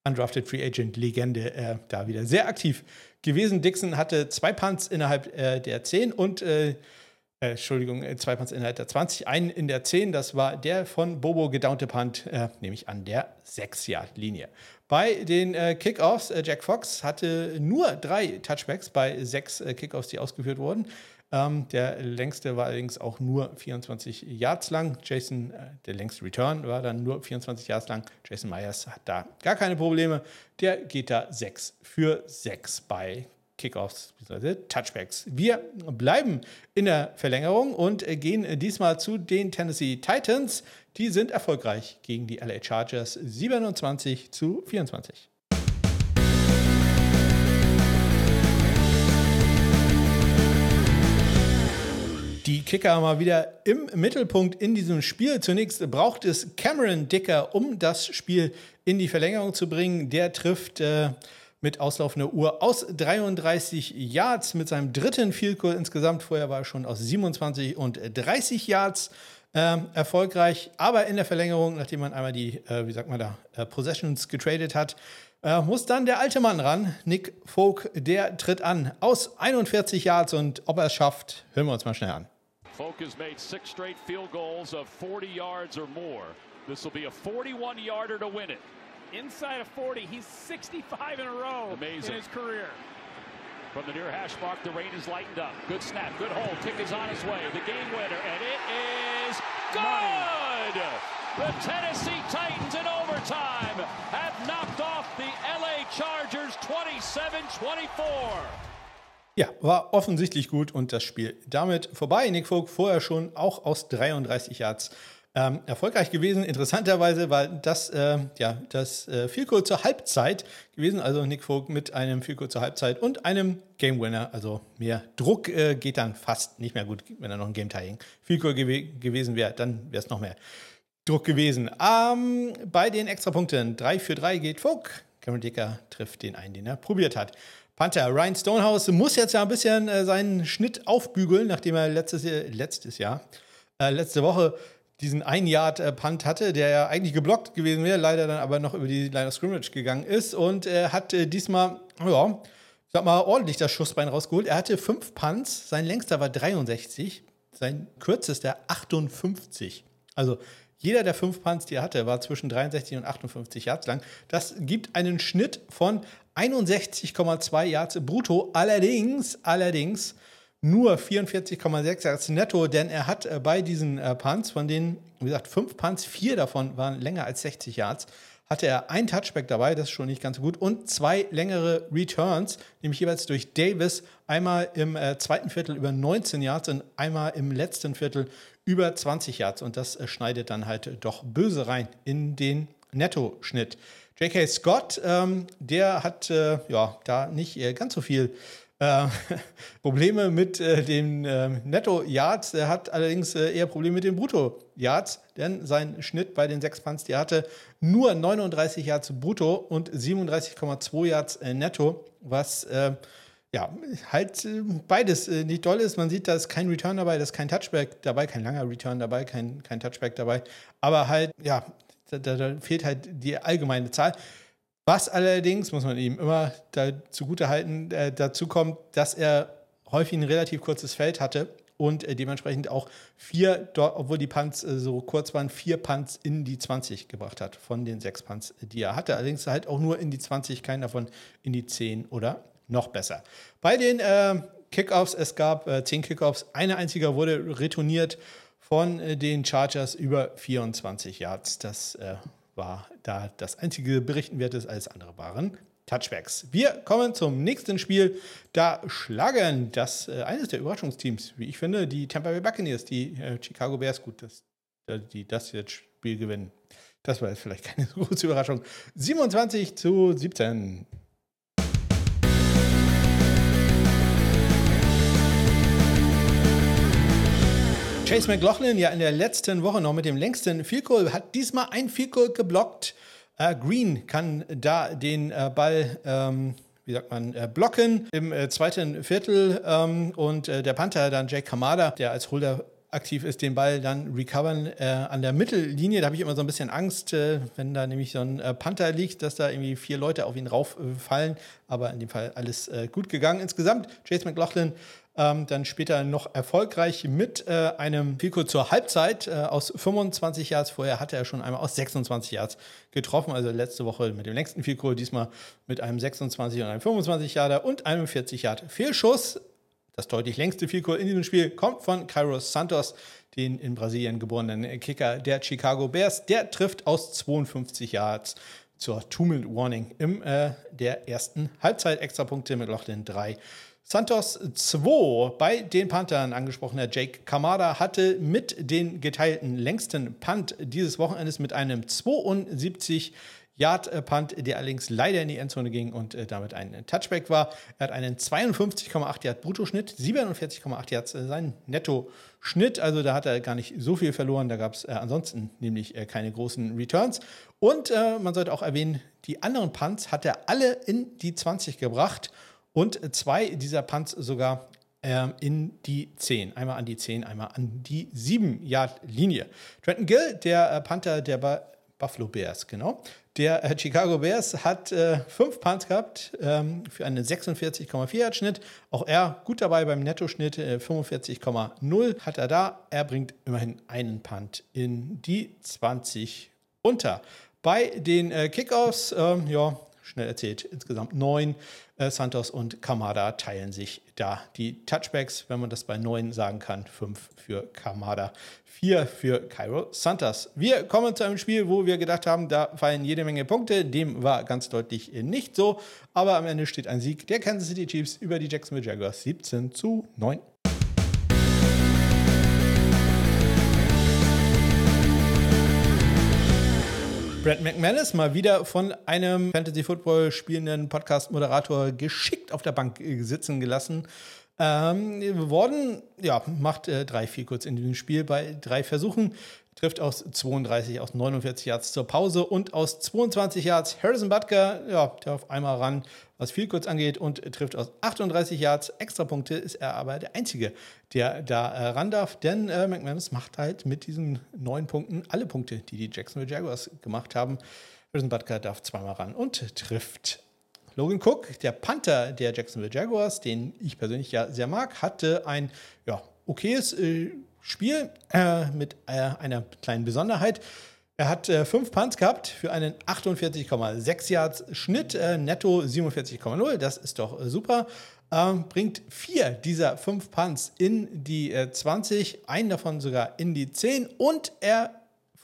Speaker 1: Undrafted Free Agent Legende äh, da wieder sehr aktiv gewesen. Dixon hatte zwei Punts innerhalb äh, der 10 und äh, äh Entschuldigung, äh, zwei Punts innerhalb der 20, einen in der 10, das war der von Bobo gedownte Punt, äh, nämlich an der 6-Yard-Linie. Bei den Kickoffs, Jack Fox hatte nur drei Touchbacks bei sechs Kickoffs, die ausgeführt wurden. Ähm, der längste war allerdings auch nur 24 Yards lang. Jason, äh, der längste Return war dann nur 24 Yards lang. Jason Myers hat da gar keine Probleme. Der geht da 6 für 6 bei Kickoffs bzw. Touchbacks. Wir bleiben in der Verlängerung und gehen diesmal zu den Tennessee Titans. Die sind erfolgreich gegen die LA Chargers 27 zu 24. Die Kicker mal wieder im Mittelpunkt in diesem Spiel. Zunächst braucht es Cameron Dicker, um das Spiel in die Verlängerung zu bringen. Der trifft äh, mit auslaufender Uhr aus 33 Yards mit seinem dritten Field Goal insgesamt. Vorher war er schon aus 27 und 30 Yards äh, erfolgreich. Aber in der Verlängerung, nachdem man einmal die, äh, wie sagt man da, äh, Possessions getradet hat, äh, muss dann der alte Mann ran, Nick Folk, der tritt an aus 41 Yards und ob er es schafft, hören wir uns mal schnell an. Folk has made six straight field goals of 40 yards or more. This will be a 41 yarder to win it. Inside of 40, he's 65 in a row Amazing. in his career. From the near hash mark, the rain is lightened up. Good snap, good hold. Kick is on its way. The game winner, and it is good. The Tennessee Titans in overtime have knocked off the LA Chargers 27 24. Ja, war offensichtlich gut und das Spiel damit vorbei. Nick Vogt vorher schon auch aus 33 Yards ähm, erfolgreich gewesen. Interessanterweise war das äh, ja das äh, Field zur Halbzeit gewesen. Also Nick Vogt mit einem Field zur Halbzeit und einem Game Winner. Also mehr Druck äh, geht dann fast nicht mehr gut, wenn er noch ein Game Tying Field gew gewesen wäre. Dann wäre es noch mehr Druck gewesen. Ähm, bei den Extrapunkten 3 für 3 geht Vogt. Cameron Dicker trifft den einen, den er probiert hat. Panther Ryan Stonehouse muss jetzt ja ein bisschen äh, seinen Schnitt aufbügeln, nachdem er letztes, letztes Jahr, äh, letzte Woche diesen ein Yard äh, Punt hatte, der ja eigentlich geblockt gewesen wäre, leider dann aber noch über die Line of Scrimmage gegangen ist und er hat äh, diesmal, ja, ich sag mal, ordentlich das Schussbein rausgeholt. Er hatte fünf Punts, sein längster war 63, sein kürzester 58. Also jeder der fünf Punts, die er hatte, war zwischen 63 und 58 Yards lang. Das gibt einen Schnitt von 61,2 Yards brutto. Allerdings, allerdings nur 44,6 Yards netto, denn er hat äh, bei diesen äh, Punts, von denen, wie gesagt, fünf Punts, vier davon waren länger als 60 Yards, hatte er ein Touchback dabei, das ist schon nicht ganz so gut, und zwei längere Returns, nämlich jeweils durch Davis, einmal im äh, zweiten Viertel über 19 Yards und einmal im letzten Viertel über 20 Yards. Und das äh, schneidet dann halt doch böse rein in den Nettoschnitt. J.K. Scott, ähm, der hat äh, ja da nicht äh, ganz so viel Äh, [LAUGHS] Probleme mit äh, den äh, Netto-Yards. Er hat allerdings äh, eher Probleme mit den Brutto-Yards, denn sein Schnitt bei den sechs Punts, der hatte nur 39 Yards brutto und 37,2 Yards äh, netto, was ja, halt beides nicht toll ist. Man sieht, da ist kein Return dabei, da ist kein Touchback dabei, kein langer Return dabei, kein, kein Touchback dabei. Aber halt, ja, da, da fehlt halt die allgemeine Zahl. Was allerdings, muss man ihm immer zugute halten, äh, dazu kommt, dass er häufig ein relativ kurzes Feld hatte und äh, dementsprechend auch vier, obwohl die Punts äh, so kurz waren, vier Punts in die 20 gebracht hat von den sechs Punts, die er hatte. Allerdings halt auch nur in die 20, keinen davon in die 10 oder noch besser. Bei den äh, Kickoffs, es gab äh, zehn Kickoffs, eine einzige wurde retourniert von äh, den Chargers über 24 Yards. Das äh, war da das einzige berichtenwertes, alles andere waren Touchbacks. Wir kommen zum nächsten Spiel. Da schlagen das äh, eines der Überraschungsteams, wie ich finde, die Tampa Bay Buccaneers, die äh, Chicago Bears, gut, dass äh, die das jetzt Spiel gewinnen. Das war jetzt vielleicht keine [LAUGHS] große Überraschung. 27 zu 17. Chase McLaughlin ja in der letzten Woche noch mit dem längsten Field Goal, hat diesmal ein Field Goal geblockt. Äh, Green kann da den äh, Ball, ähm, wie sagt man, äh, blocken im äh, zweiten Viertel ähm, und äh, der Panther dann Jake Kamada, der als Holder aktiv ist, den Ball dann recovern äh, an der Mittellinie. Da habe ich immer so ein bisschen Angst, äh, wenn da nämlich so ein äh, Panther liegt, dass da irgendwie vier Leute auf ihn rauffallen. Aber in dem Fall alles gut gegangen. Insgesamt, Chase McLaughlin ähm, dann später noch erfolgreich mit äh, einem Pico zur Halbzeit äh, aus 25 Yards. Vorher hatte er schon einmal aus 26 Yards getroffen. Also letzte Woche mit dem längsten Fico, diesmal mit einem 26 und einem 25 Yarder und einem 40 Yard Fehlschuss. Das deutlich längste Fico in diesem Spiel kommt von Kairos Santos, den in Brasilien geborenen Kicker der Chicago Bears. Der trifft aus 52 Yards zur Two-Minute-Warning im äh, der ersten Halbzeit. Extrapunkte mit Lochlin 3 Santos 2 bei den Panthern angesprochener Jake Kamada hatte mit den geteilten längsten Punt dieses Wochenendes mit einem 72 Yard Punt, der allerdings leider in die Endzone ging und äh, damit ein Touchback war. Er hat einen 52,8 Yard Bruttoschnitt, 47,8 Yards äh, sein Netto-Schnitt. Also da hat er gar nicht so viel verloren. Da gab es äh, ansonsten nämlich keine großen Returns. Und äh, man sollte auch erwähnen, die anderen Punts hat er alle in die 20 gebracht und zwei dieser Punts sogar ähm, in die 10. Einmal an die 10, einmal an die 7-Yard-Linie. Trenton Gill, der äh, Panther der ba Buffalo Bears, genau. Der äh, Chicago Bears hat äh, fünf Punts gehabt ähm, für einen 46,4 Yard Schnitt. Auch er gut dabei beim Nettoschnitt äh, 45,0 hat er da. Er bringt immerhin einen Punt in die 20 unter. Bei den äh, Kickoffs, ähm, ja, schnell erzählt, insgesamt neun. Äh, Santos und Kamada teilen sich da die Touchbacks, wenn man das bei neun sagen kann. Fünf für Kamada, vier für Cairo Santos. Wir kommen zu einem Spiel, wo wir gedacht haben, da fallen jede Menge Punkte. Dem war ganz deutlich nicht so. Aber am Ende steht ein Sieg der Kansas City Chiefs über die Jacksonville Jaguars 17 zu 9. Brad McManus mal wieder von einem Fantasy Football spielenden Podcast-Moderator geschickt auf der Bank äh, sitzen gelassen ähm, worden. Ja, macht äh, drei, vier kurz in diesem Spiel bei drei Versuchen. Trifft aus 32, aus 49 Yards zur Pause und aus 22 Yards Harrison Butker, ja, der auf einmal ran, was viel kurz angeht und trifft aus 38 Yards. Extrapunkte ist er aber der Einzige, der da äh, ran darf, denn äh, McManus macht halt mit diesen neun Punkten alle Punkte, die die Jacksonville Jaguars gemacht haben. Harrison Butker darf zweimal ran und trifft. Logan Cook, der Panther der Jacksonville Jaguars, den ich persönlich ja sehr mag, hatte ein ja, okayes äh, Spiel äh, mit äh, einer kleinen Besonderheit. Er hat äh, fünf Punts gehabt für einen 48,6 Yards Schnitt, äh, netto 47,0. Das ist doch äh, super. Ähm, bringt vier dieser fünf Punts in die 20, einen davon sogar in die 10 und er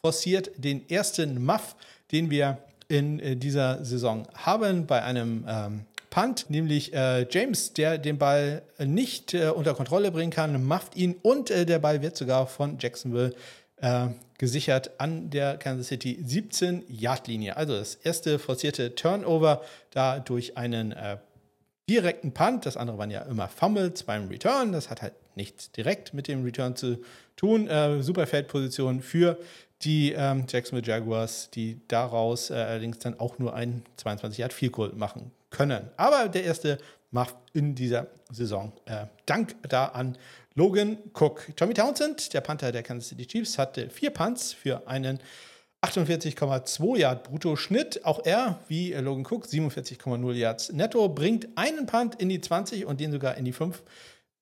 Speaker 1: forciert den ersten Muff, den wir in äh, dieser Saison haben bei einem ähm, Punt, nämlich äh, James, der den Ball nicht äh, unter Kontrolle bringen kann, macht ihn und äh, der Ball wird sogar von Jacksonville äh, gesichert an der Kansas City 17 Yard Linie. Also das erste forcierte Turnover da durch einen äh, direkten Punt. Das andere waren ja immer Fumbles beim Return. Das hat halt nichts direkt mit dem Return zu tun. Äh, super Feldposition für die ähm, Jacksonville Jaguars, die daraus äh, allerdings dann auch nur ein 22 Yard Field Goal machen können. Aber der erste macht in dieser Saison. Äh, Dank da an Logan Cook. Tommy Townsend, der Panther der Kansas City Chiefs, hatte vier Punts für einen 48,2 Yard Brutto-Schnitt. Auch er, wie Logan Cook, 47,0 Yards netto, bringt einen Punt in die 20 und den sogar in die 5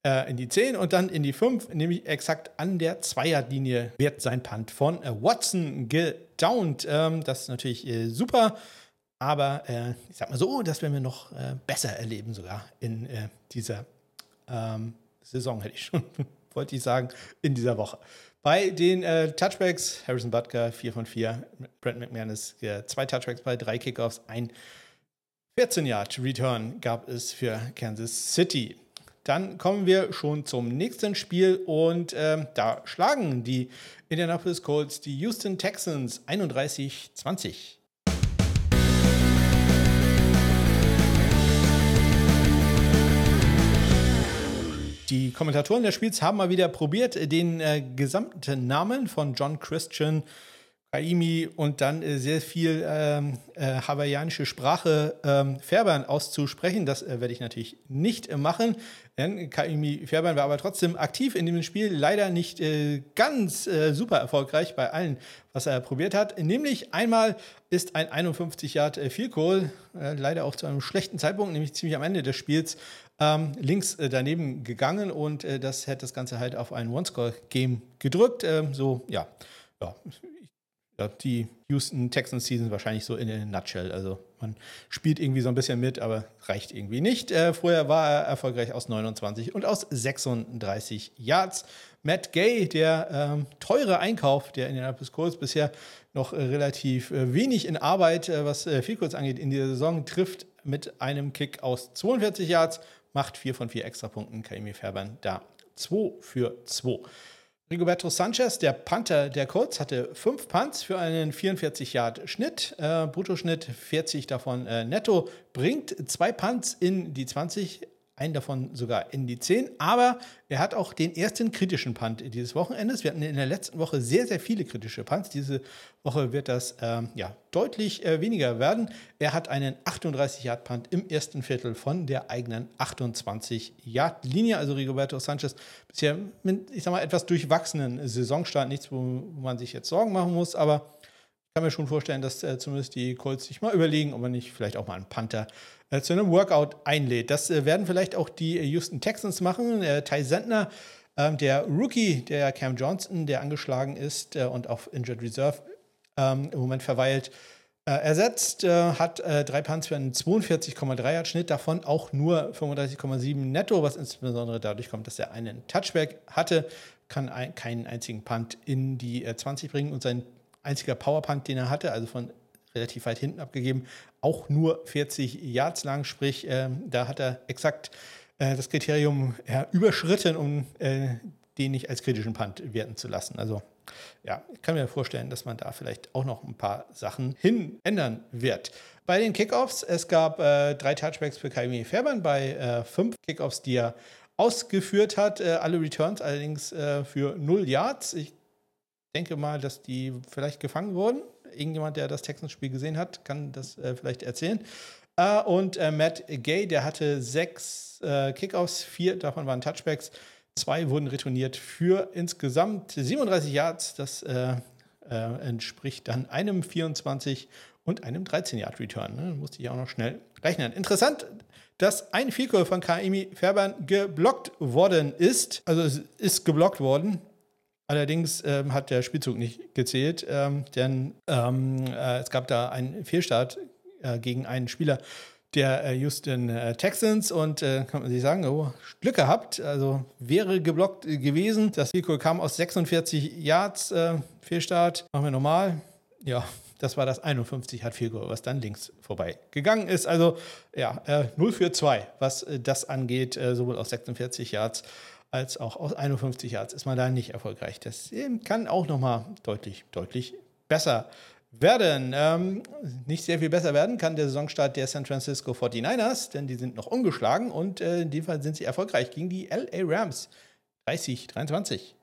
Speaker 1: äh, in die 10 und dann in die 5, nämlich exakt an der Zweierlinie wird sein Punt von äh, Watson gedownt. Ähm, das ist natürlich äh, super, aber äh, ich sag mal so, das werden wir noch äh, besser erleben sogar in äh, dieser ähm, Saison, hätte ich schon, [LAUGHS] wollte ich sagen, in dieser Woche. Bei den Touchbacks, Harrison Butker 4 von 4, Brent McManus zwei Touchbacks bei drei Kickoffs, ein 14 Yard Return gab es für Kansas City. Dann kommen wir schon zum nächsten Spiel und äh, da schlagen die Indianapolis Colts die Houston Texans 31-20. Die Kommentatoren des Spiels haben mal wieder probiert, den äh, gesamten Namen von John Christian Kaimi und dann äh, sehr viel ähm, äh, hawaiianische Sprache ähm, Färbern auszusprechen. Das äh, werde ich natürlich nicht äh, machen. Denn Kaimi Färbern war aber trotzdem aktiv in dem Spiel. Leider nicht äh, ganz äh, super erfolgreich bei allen, was er probiert hat. Nämlich einmal ist ein 51 Yard Field Goal, leider auch zu einem schlechten Zeitpunkt, nämlich ziemlich am Ende des Spiels, ähm, links daneben gegangen und das hätte das Ganze halt auf ein One-Score-Game gedrückt. Ähm, so, ja. Ja, die Houston Texans Season wahrscheinlich so in a nutshell. Also man spielt irgendwie so ein bisschen mit, aber reicht irgendwie nicht. Äh, vorher war er erfolgreich aus 29 und aus 36 Yards. Matt Gay, der ähm, teure Einkauf der Indianapolis Colts, bisher noch äh, relativ äh, wenig in Arbeit, äh, was äh, viel kurz angeht, in dieser Saison, trifft mit einem Kick aus 42 Yards, macht 4 von 4 Extrapunkten. Kaimi Fairbairn da 2 für 2. Rigoberto Sanchez, der Panther der Colts, hatte fünf Punts für einen 44-Yard-Schnitt, äh, Bruttoschnitt 40 davon äh, netto, bringt zwei Punts in die 20, einen davon sogar in die 10. Aber er hat auch den ersten kritischen Punt dieses Wochenendes. Wir hatten in der letzten Woche sehr, sehr viele kritische Punts. Diese Woche wird das ähm, ja, deutlich äh, weniger werden. Er hat einen 38-Yard-Punt im ersten Viertel von der eigenen 28-Yard-Linie. Also Rigoberto Sanchez bisher mit, ich sag mal, etwas durchwachsenen Saisonstart. Nichts, wo man sich jetzt Sorgen machen muss, aber kann mir schon vorstellen, dass äh, zumindest die Colts sich mal überlegen, ob man nicht vielleicht auch mal einen Panther äh, zu einem Workout einlädt. Das äh, werden vielleicht auch die Houston Texans machen. Äh, Ty Sentner, ähm, der Rookie, der Cam Johnson, der angeschlagen ist äh, und auf Injured Reserve ähm, im Moment verweilt, äh, ersetzt, hat drei Punts für einen 42,3 Yard Schnitt, davon auch nur 35,7 netto, was insbesondere dadurch kommt, dass er einen Touchback hatte, kann ein, keinen einzigen Punt in die 20 bringen und sein einziger Powerpunt, den er hatte, also von relativ weit hinten abgegeben, auch nur 40 Yards lang, sprich, äh, da hat er exakt äh, das Kriterium äh, überschritten, um äh, den nicht als kritischen Punt werten zu lassen. Also ja, ich kann mir vorstellen, dass man da vielleicht auch noch ein paar Sachen hin ändern wird. Bei den Kickoffs, es gab äh, drei Touchbacks für Kaimi Fairbairn bei äh, fünf Kickoffs, die er ausgeführt hat. alle Returns allerdings für null Yards. Ich denke mal, dass die vielleicht gefangen wurden irgendjemand, der das Texans-Spiel gesehen hat, kann das äh, vielleicht erzählen. Äh, und äh, Matt Gay, der hatte sechs äh, Kickoffs, vier davon waren Touchbacks, zwei wurden retourniert für insgesamt 37 Yards. Das äh, äh, entspricht dann einem 24 und einem 13-Yard-Return. Ne? Musste ich auch noch schnell rechnen. Interessant, dass ein Vielkohl von Kaimi Fairbairn geblockt worden ist. Also es ist geblockt worden. Allerdings ähm, hat der Spielzug nicht gezählt, ähm, denn ähm, äh, es gab da einen Fehlstart äh, gegen einen Spieler der äh, Houston äh, Texans und äh, kann man sich sagen, oh, Glück gehabt, also wäre geblockt gewesen. Das Spielkurs kam aus 46 Yards, äh, Fehlstart, machen wir normal. Ja, das war das 51 hat Field was dann links vorbei gegangen ist. Also ja, 0 für 2, was das angeht, sowohl aus 46 Yards als auch aus 51 Yards ist man da nicht erfolgreich. Das kann auch nochmal deutlich, deutlich besser werden. Ähm, nicht sehr viel besser werden kann der Saisonstart der San Francisco 49ers, denn die sind noch ungeschlagen und äh, in dem Fall sind sie erfolgreich gegen die LA Rams. 30, 23.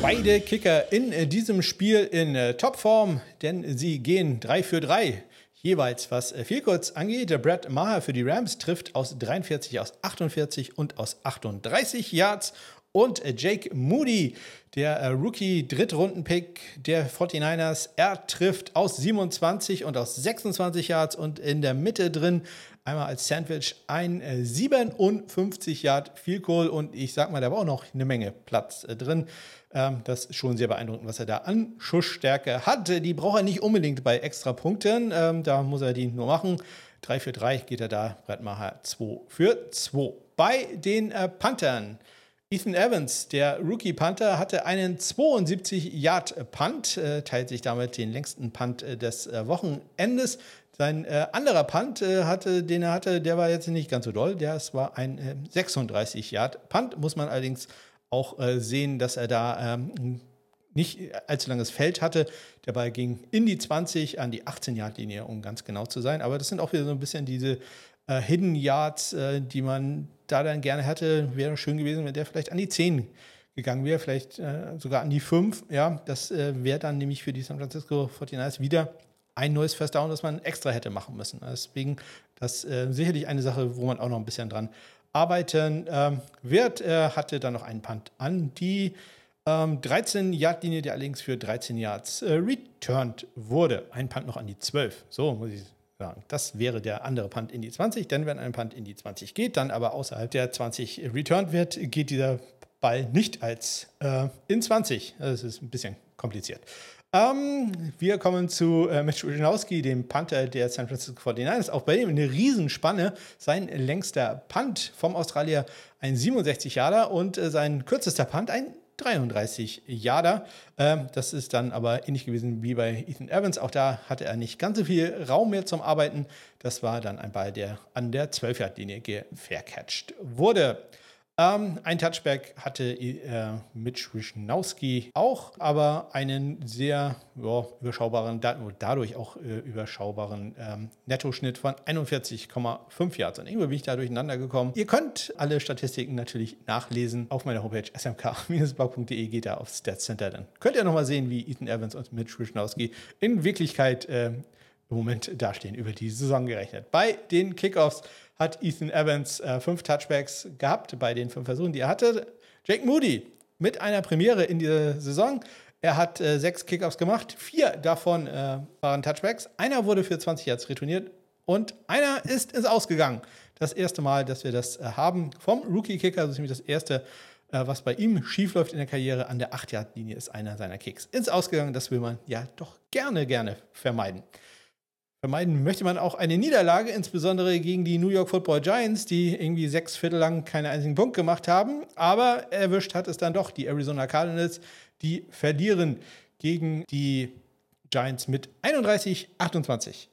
Speaker 1: Beide Kicker in äh, diesem Spiel in äh, Topform, denn sie gehen 3 für 3 jeweils, was äh, viel kurz angeht. Der Brad Maher für die Rams trifft aus 43, aus 48 und aus 38 Yards. Und Jake Moody, der Rookie Drittrunden-Pick der 49ers, er trifft aus 27 und aus 26 Yards und in der Mitte drin einmal als Sandwich ein 57 Yard Field Goal und ich sag mal, da war auch noch eine Menge Platz drin. Ähm, das ist schon sehr beeindruckend, was er da an Schussstärke hat. Die braucht er nicht unbedingt bei extra Punkten. Ähm, da muss er die nur machen. 3 für 3 geht er da. Brett Macher 2 für 2. Bei den äh, Panthern. Ethan Evans, der Rookie Panther, hatte einen 72-Yard-Punt, äh, teilt sich damit den längsten Punt äh, des äh, Wochenendes. Sein äh, anderer Punt, äh, hatte, den er hatte, der war jetzt nicht ganz so doll. Das war ein 36-Yard-Punt, muss man allerdings auch äh, sehen, dass er da ähm, nicht allzu langes Feld hatte. Der Ball ging in die 20 an die 18-Yard-Linie, um ganz genau zu sein. Aber das sind auch wieder so ein bisschen diese äh, Hidden Yards, äh, die man da dann gerne hätte. Wäre schön gewesen, wenn der vielleicht an die 10 gegangen wäre, vielleicht äh, sogar an die 5. Ja, das äh, wäre dann nämlich für die San Francisco 49ers wieder ein neues First Down, das man extra hätte machen müssen. Deswegen das äh, sicherlich eine Sache, wo man auch noch ein bisschen dran arbeiten ähm, wird. Er hatte dann noch einen Punt an die ähm, 13-Yard-Linie, der allerdings für 13 Yards äh, returned wurde. Ein Punt noch an die 12. So muss ich sagen. Das wäre der andere Punt in die 20. Denn wenn ein Punt in die 20 geht, dann aber außerhalb der 20 returned wird, geht dieser Ball nicht als äh, in 20. Das ist ein bisschen kompliziert. Ähm, wir kommen zu äh, Mitch Ujnowski, dem Panther der San Francisco 49ers. Auch bei ihm eine Riesenspanne. Sein längster Punt vom Australier ein 67 Jahre und äh, sein kürzester Punt ein 33 Jahre. Ähm, das ist dann aber ähnlich gewesen wie bei Ethan Evans. Auch da hatte er nicht ganz so viel Raum mehr zum Arbeiten. Das war dann ein Ball, der an der 12-Yard-Linie gefaircatcht wurde. Ähm, ein Touchback hatte äh, Mitch Wischnowski auch, aber einen sehr ja, überschaubaren, dadurch auch äh, überschaubaren ähm, Nettoschnitt von 41,5 Yards. Und irgendwie bin ich da durcheinander gekommen. Ihr könnt alle Statistiken natürlich nachlesen auf meiner Homepage smk-blog.de. Geht da aufs Stats Center. Dann könnt ihr nochmal sehen, wie Ethan Evans und Mitch Wischnowski in Wirklichkeit äh, im Moment dastehen, über die Saison gerechnet. Bei den Kickoffs hat Ethan Evans äh, fünf Touchbacks gehabt bei den fünf Versuchen, die er hatte. Jake Moody mit einer Premiere in dieser Saison. Er hat äh, sechs Kickoffs gemacht, vier davon äh, waren Touchbacks. Einer wurde für 20 Yards retourniert und einer ist ins Ausgegangen. Das erste Mal, dass wir das äh, haben vom Rookie-Kicker, also ziemlich das erste, äh, was bei ihm schiefläuft in der Karriere an der 8-Yard-Linie, ist einer seiner Kicks ins Ausgegangen. Das will man ja doch gerne, gerne vermeiden. Vermeiden möchte man auch eine Niederlage, insbesondere gegen die New York Football Giants, die irgendwie sechs Viertel lang keinen einzigen Punkt gemacht haben. Aber erwischt hat es dann doch die Arizona Cardinals, die verlieren gegen die Giants mit 31, 28.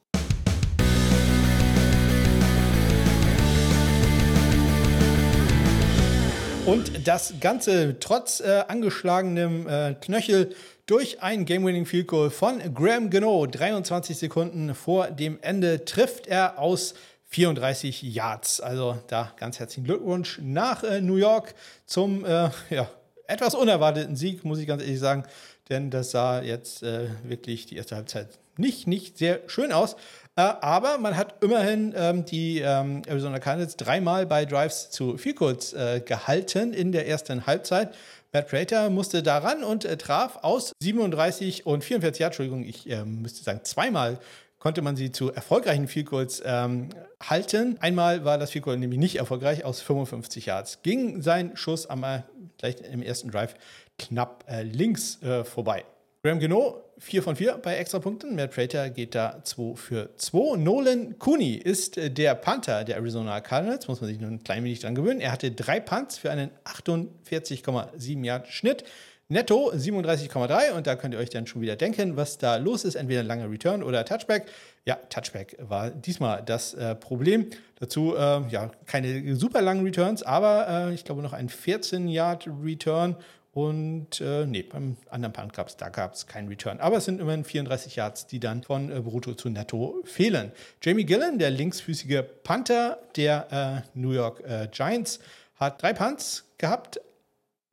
Speaker 1: Und das Ganze trotz äh, angeschlagenem äh, Knöchel durch ein Game-Winning Field Goal von Graham Gano. 23 Sekunden vor dem Ende trifft er aus 34 Yards. Also da ganz herzlichen Glückwunsch nach äh, New York zum äh, [LAUGHS] ja, etwas unerwarteten Sieg, muss ich ganz ehrlich sagen. Denn das sah jetzt äh, wirklich die erste Halbzeit nicht, nicht sehr schön aus. Äh, aber man hat immerhin ähm, die ähm, Arizona Cardinals dreimal bei Drives zu Field Goals äh, gehalten in der ersten Halbzeit. Matt Prater musste daran und äh, traf aus 37 und 44 Yards, Entschuldigung, ich äh, müsste sagen zweimal konnte man sie zu erfolgreichen Field Goals ähm, halten. Einmal war das Field Goal nämlich nicht erfolgreich, aus 55 Yards ging sein Schuss am, äh, gleich im ersten Drive knapp äh, links äh, vorbei. Graham Geno, 4 von 4 bei Extrapunkten. Matt Prater geht da 2 für 2. Nolan Cooney ist äh, der Panther der Arizona Cardinals. Muss man sich nur ein klein wenig dran gewöhnen. Er hatte drei Punts für einen 48,7 Yard Schnitt. Netto 37,3 und da könnt ihr euch dann schon wieder denken, was da los ist. Entweder ein langer Return oder Touchback. Ja, Touchback war diesmal das äh, Problem. Dazu äh, ja keine super langen Returns, aber äh, ich glaube noch ein 14-Yard-Return und äh, nee, beim anderen Punt gab es, da gab es keinen Return. Aber es sind immerhin 34 Yards, die dann von äh, Brutto zu Netto fehlen. Jamie Gillen, der linksfüßige Panther der äh, New York äh, Giants, hat drei Punts gehabt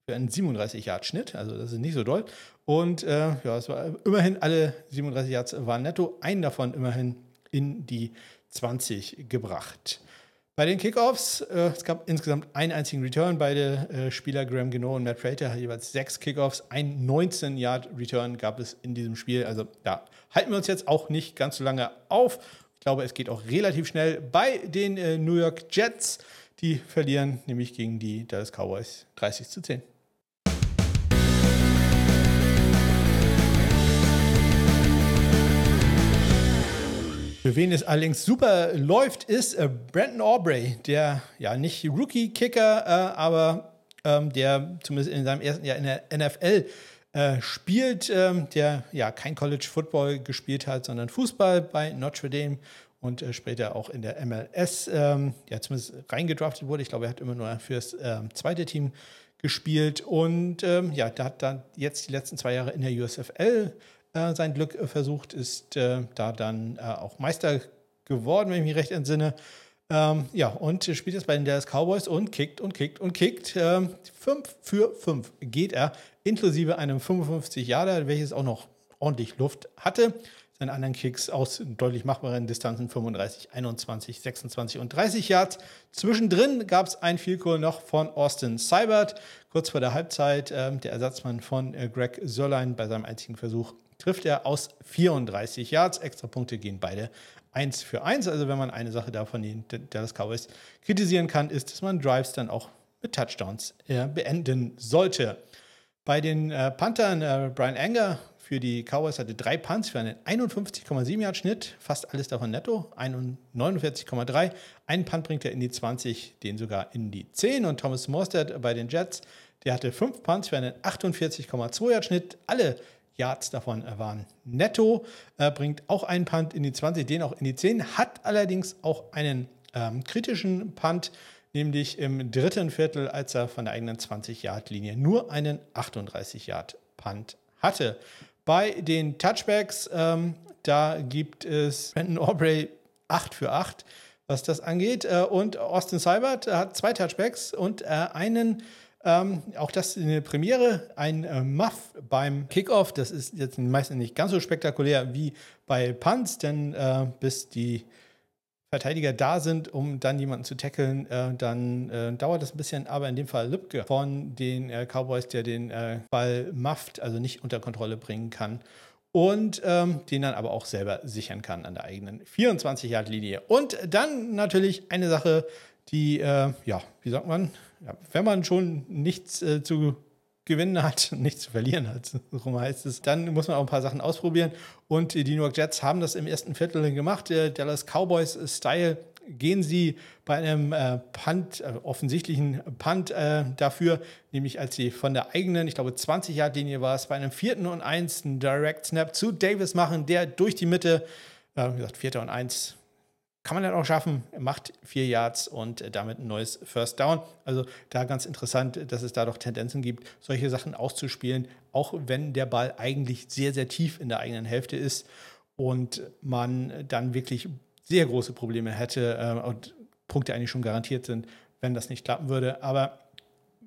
Speaker 1: für einen 37-Yard-Schnitt. Also das ist nicht so doll. Und äh, ja, es war immerhin alle 37 Yards waren netto. Einen davon immerhin in die 20 gebracht. Bei den Kickoffs, äh, es gab insgesamt einen einzigen Return. Beide äh, Spieler, Graham Geno und Matt Prater, jeweils sechs Kickoffs. Ein 19-Yard-Return gab es in diesem Spiel. Also da halten wir uns jetzt auch nicht ganz so lange auf. Ich glaube, es geht auch relativ schnell bei den äh, New York Jets. Die verlieren nämlich gegen die Dallas Cowboys 30 zu 10. Für wen es allerdings super läuft, ist äh, Brandon Aubrey, der ja nicht Rookie-Kicker, äh, aber ähm, der zumindest in seinem ersten Jahr in der NFL äh, spielt, ähm, der ja kein College Football gespielt hat, sondern Fußball bei Notre Dame und äh, später auch in der MLS, ähm, ja zumindest reingedraftet wurde. Ich glaube, er hat immer nur fürs ähm, zweite Team gespielt und ähm, ja, der hat dann jetzt die letzten zwei Jahre in der USFL äh, sein Glück äh, versucht, ist äh, da dann äh, auch Meister geworden, wenn ich mich recht entsinne. Ähm, ja, und spielt jetzt bei den Dallas Cowboys und kickt und kickt und kickt. Ähm, fünf für fünf geht er, inklusive einem 55 Jahre, welches auch noch ordentlich Luft hatte. Seine anderen Kicks aus deutlich machbaren Distanzen 35, 21, 26 und 30 Yards. Zwischendrin gab es ein Vielkohl noch von Austin Seibert. Kurz vor der Halbzeit äh, der Ersatzmann von äh, Greg Sörlein bei seinem einzigen Versuch trifft er aus 34 Yards. Extra Punkte gehen beide 1 für 1. Also wenn man eine Sache davon den Dallas Cowboys kritisieren kann, ist, dass man Drives dann auch mit Touchdowns äh, beenden sollte. Bei den äh, Panthern, äh, Brian Anger für die Cowboys hatte drei Punts für einen 51,7 Yard Schnitt, fast alles davon netto, 49,3. Einen Punt bringt er in die 20, den sogar in die 10. Und Thomas Morstead bei den Jets, der hatte fünf Punts für einen 48,2 Yard Schnitt, alle Yards davon waren netto, äh, bringt auch einen Punt in die 20, den auch in die 10, hat allerdings auch einen ähm, kritischen Punt, nämlich im dritten Viertel, als er von der eigenen 20-Yard-Linie nur einen 38-Yard-Punt hatte. Bei den Touchbacks, ähm, da gibt es Brandon Aubrey 8 für 8, was das angeht. Äh, und Austin Seibert hat zwei Touchbacks und äh, einen ähm, auch das in der Premiere, ein äh, Muff beim Kickoff. Das ist jetzt meistens nicht ganz so spektakulär wie bei Punts, denn äh, bis die Verteidiger da sind, um dann jemanden zu tackeln, äh, dann äh, dauert das ein bisschen. Aber in dem Fall Lübke von den äh, Cowboys, der den äh, Ball mufft, also nicht unter Kontrolle bringen kann und ähm, den dann aber auch selber sichern kann an der eigenen 24-Yard-Linie. Und dann natürlich eine Sache, die, äh, ja, wie sagt man, ja, wenn man schon nichts äh, zu gewinnen hat, nichts zu verlieren hat, [LAUGHS] so heißt es, dann muss man auch ein paar Sachen ausprobieren. Und die New York Jets haben das im ersten Viertel gemacht. Der Dallas Cowboys-Style gehen sie bei einem äh, Punt, äh, offensichtlichen Punt äh, dafür, nämlich als sie von der eigenen, ich glaube 20-Yard-Linie war es, bei einem vierten und eins einen Direct Snap zu Davis machen, der durch die Mitte, äh, wie gesagt, vierter und eins, kann man dann auch schaffen, macht vier Yards und äh, damit ein neues First Down. Also da ganz interessant, dass es da doch Tendenzen gibt, solche Sachen auszuspielen, auch wenn der Ball eigentlich sehr, sehr tief in der eigenen Hälfte ist und man dann wirklich sehr große Probleme hätte äh, und Punkte eigentlich schon garantiert sind, wenn das nicht klappen würde. Aber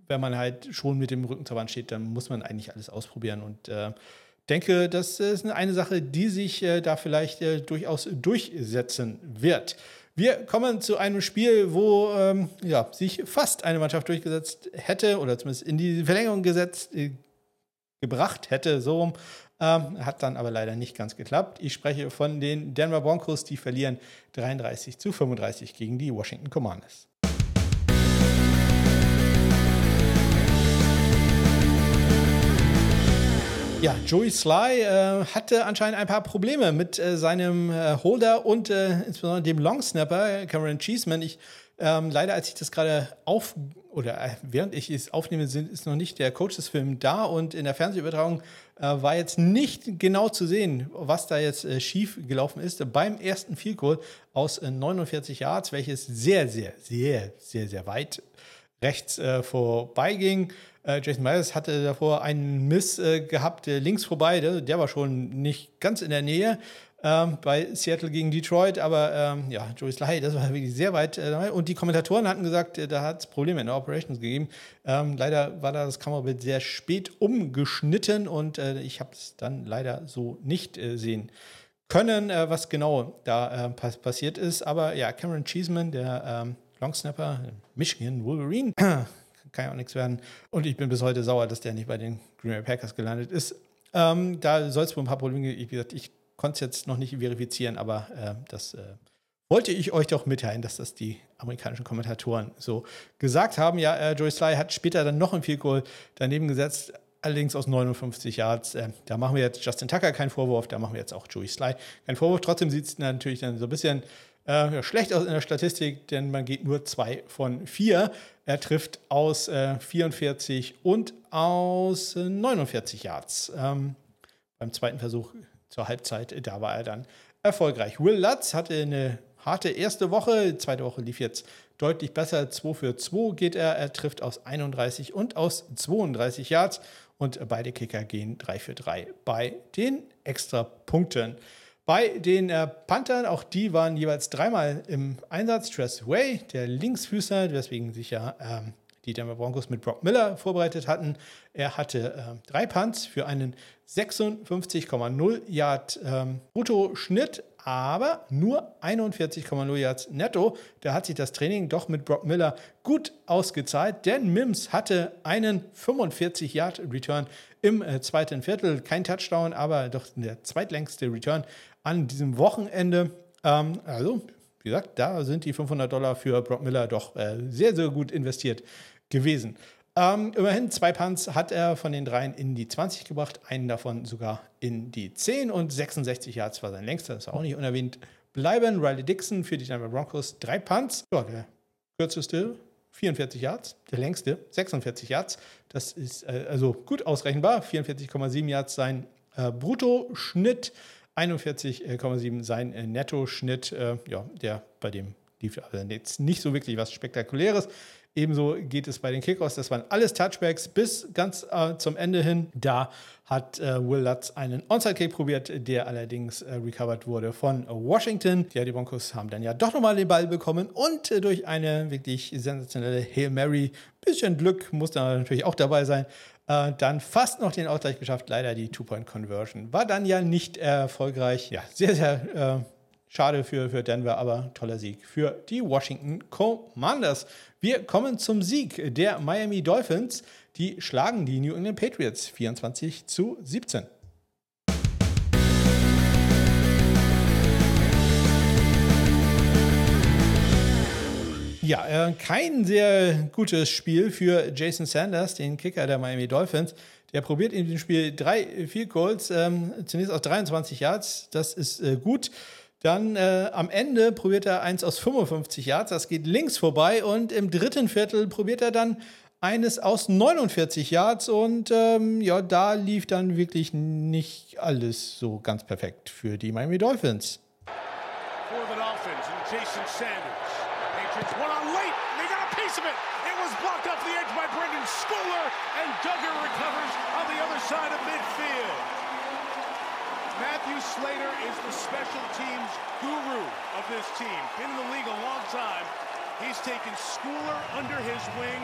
Speaker 1: wenn man halt schon mit dem Rücken zur Wand steht, dann muss man eigentlich alles ausprobieren und äh, denke, das ist eine Sache, die sich äh, da vielleicht äh, durchaus durchsetzen wird. Wir kommen zu einem Spiel, wo ähm, ja, sich fast eine Mannschaft durchgesetzt hätte oder zumindest in die Verlängerung gesetzt, äh, gebracht hätte, so rum. Ähm, hat dann aber leider nicht ganz geklappt. Ich spreche von den Denver Broncos, die verlieren 33 zu 35 gegen die Washington Commanders. Ja, Joey Sly äh, hatte anscheinend ein paar Probleme mit äh, seinem äh, Holder und äh, insbesondere dem Longsnapper, Cameron Cheeseman. Ich Ähm, leider, als ich das gerade auf oder äh, während ich es aufnehme, sind, ist noch nicht der Coaches-Film da und in der Fernsehübertragung äh, war jetzt nicht genau zu sehen, was da jetzt schief gelaufen ist. Beim ersten Field Goal aus 49 äh, Yards, welches sehr, sehr, sehr, sehr, sehr weit rechts vorbeiging. Äh, Jason Myers hatte davor einen Miss gehabt, links vorbei, der, der war schon nicht ganz in der Nähe ähm, bei Seattle gegen Detroit, aber ähm, ja, Joey Sly, das war wirklich sehr weit äh, Und die Kommentatoren hatten gesagt, äh, da hat es Probleme in der Operations gegeben. Ähm, leider war da das Kamerabild sehr spät umgeschnitten und äh, ich habe es dann leider so nicht äh, sehen können, äh, was genau da äh, pass passiert ist. Aber ja, Cameron Cheeseman, der ähm, Longsnapper, Michigan Wolverine, [CLEARS THROAT] kann ja auch nichts werden. Und ich bin bis heute sauer, dass der nicht bei den Green Bay Packers gelandet ist. Ähm, da soll es wohl ein paar Probleme geben. Wie gesagt, ich konnte es jetzt noch nicht verifizieren, aber äh, das äh, wollte ich euch doch mitteilen, dass das die amerikanischen Kommentatoren so gesagt haben. Ja, äh, Joey Sly hat später dann noch ein Field Goal daneben gesetzt, allerdings aus 59 Yards. Äh, da machen wir jetzt Justin Tucker keinen Vorwurf, da machen wir jetzt auch Joey Sly keinen Vorwurf. Trotzdem sieht es natürlich dann so ein bisschen äh, schlecht aus in der Statistik, denn man geht nur zwei von vier. Er trifft aus 44 äh, und aus 49 Yards. Ähm, beim zweiten Versuch zur Halbzeit, da war er dann erfolgreich. Will Lutz hatte eine harte erste Woche, die zweite Woche lief jetzt deutlich besser. 2 für 2 geht er, er trifft aus 31 und aus 32 Yards und beide Kicker gehen 3 für 3 bei den Extrapunkten. Bei den äh, Panthern, auch die waren jeweils dreimal im Einsatz. Tress Way, der Linksfüßer, weswegen sich ja ähm, die Denver Broncos mit Brock Miller vorbereitet hatten. Er hatte äh, drei Punts für einen 56,0 Yard ähm, Brutto-Schnitt, aber nur 41,0 Yards netto. Da hat sich das Training doch mit Brock Miller gut ausgezahlt, denn Mims hatte einen 45 Yard Return im äh, zweiten Viertel. Kein Touchdown, aber doch der zweitlängste Return an diesem Wochenende. Ähm, also wie gesagt, da sind die 500 Dollar für Brock Miller doch äh, sehr, sehr gut investiert gewesen. Ähm, immerhin zwei Punts hat er von den dreien in die 20 gebracht, einen davon sogar in die 10 und 66 Yards war sein längster, das ist auch nicht unerwähnt. Bleiben Riley Dixon für die Denver Broncos, drei Punts, ja, der kürzeste 44 Yards, der längste 46 Yards. Das ist äh, also gut ausrechenbar. 44,7 Yards sein äh, Bruttoschnitt, 41,7 sein äh, Nettoschnitt, äh, ja, der bei dem lief also jetzt nicht so wirklich was Spektakuläres. Ebenso geht es bei den Kickoffs. Das waren alles Touchbacks bis ganz äh, zum Ende hin. Da hat äh, Will Lutz einen Onside-Kick probiert, der allerdings äh, recovered wurde von Washington. Ja, die Broncos haben dann ja doch nochmal den Ball bekommen und äh, durch eine wirklich sensationelle Hail Mary, bisschen Glück muss da natürlich auch dabei sein, äh, dann fast noch den Ausgleich geschafft. Leider die Two-Point-Conversion war dann ja nicht erfolgreich. Ja, sehr, sehr äh, Schade für, für Denver, aber toller Sieg für die Washington Commanders. Wir kommen zum Sieg der Miami Dolphins. Die schlagen die New England Patriots 24 zu 17. Ja, äh, kein sehr gutes Spiel für Jason Sanders, den Kicker der Miami Dolphins. Der probiert in dem Spiel drei Field Goals, ähm, zunächst aus 23 Yards. Das ist äh, gut. Dann äh, am Ende probiert er eins aus 55 Yards, das geht links vorbei und im dritten Viertel probiert er dann eines aus 49 Yards und ähm, ja, da lief dann wirklich nicht alles so ganz perfekt für die Miami Dolphins. For the Dolphins and Jason Sanders. Patriots one on late. They got a piece of it. It was blocked off the edge by Brendan Schooler and Duggar recovers on the other side of midfield. Matthew Slater is the special guru of this team. Been in the league a long time. He's taken Schooler under his wing,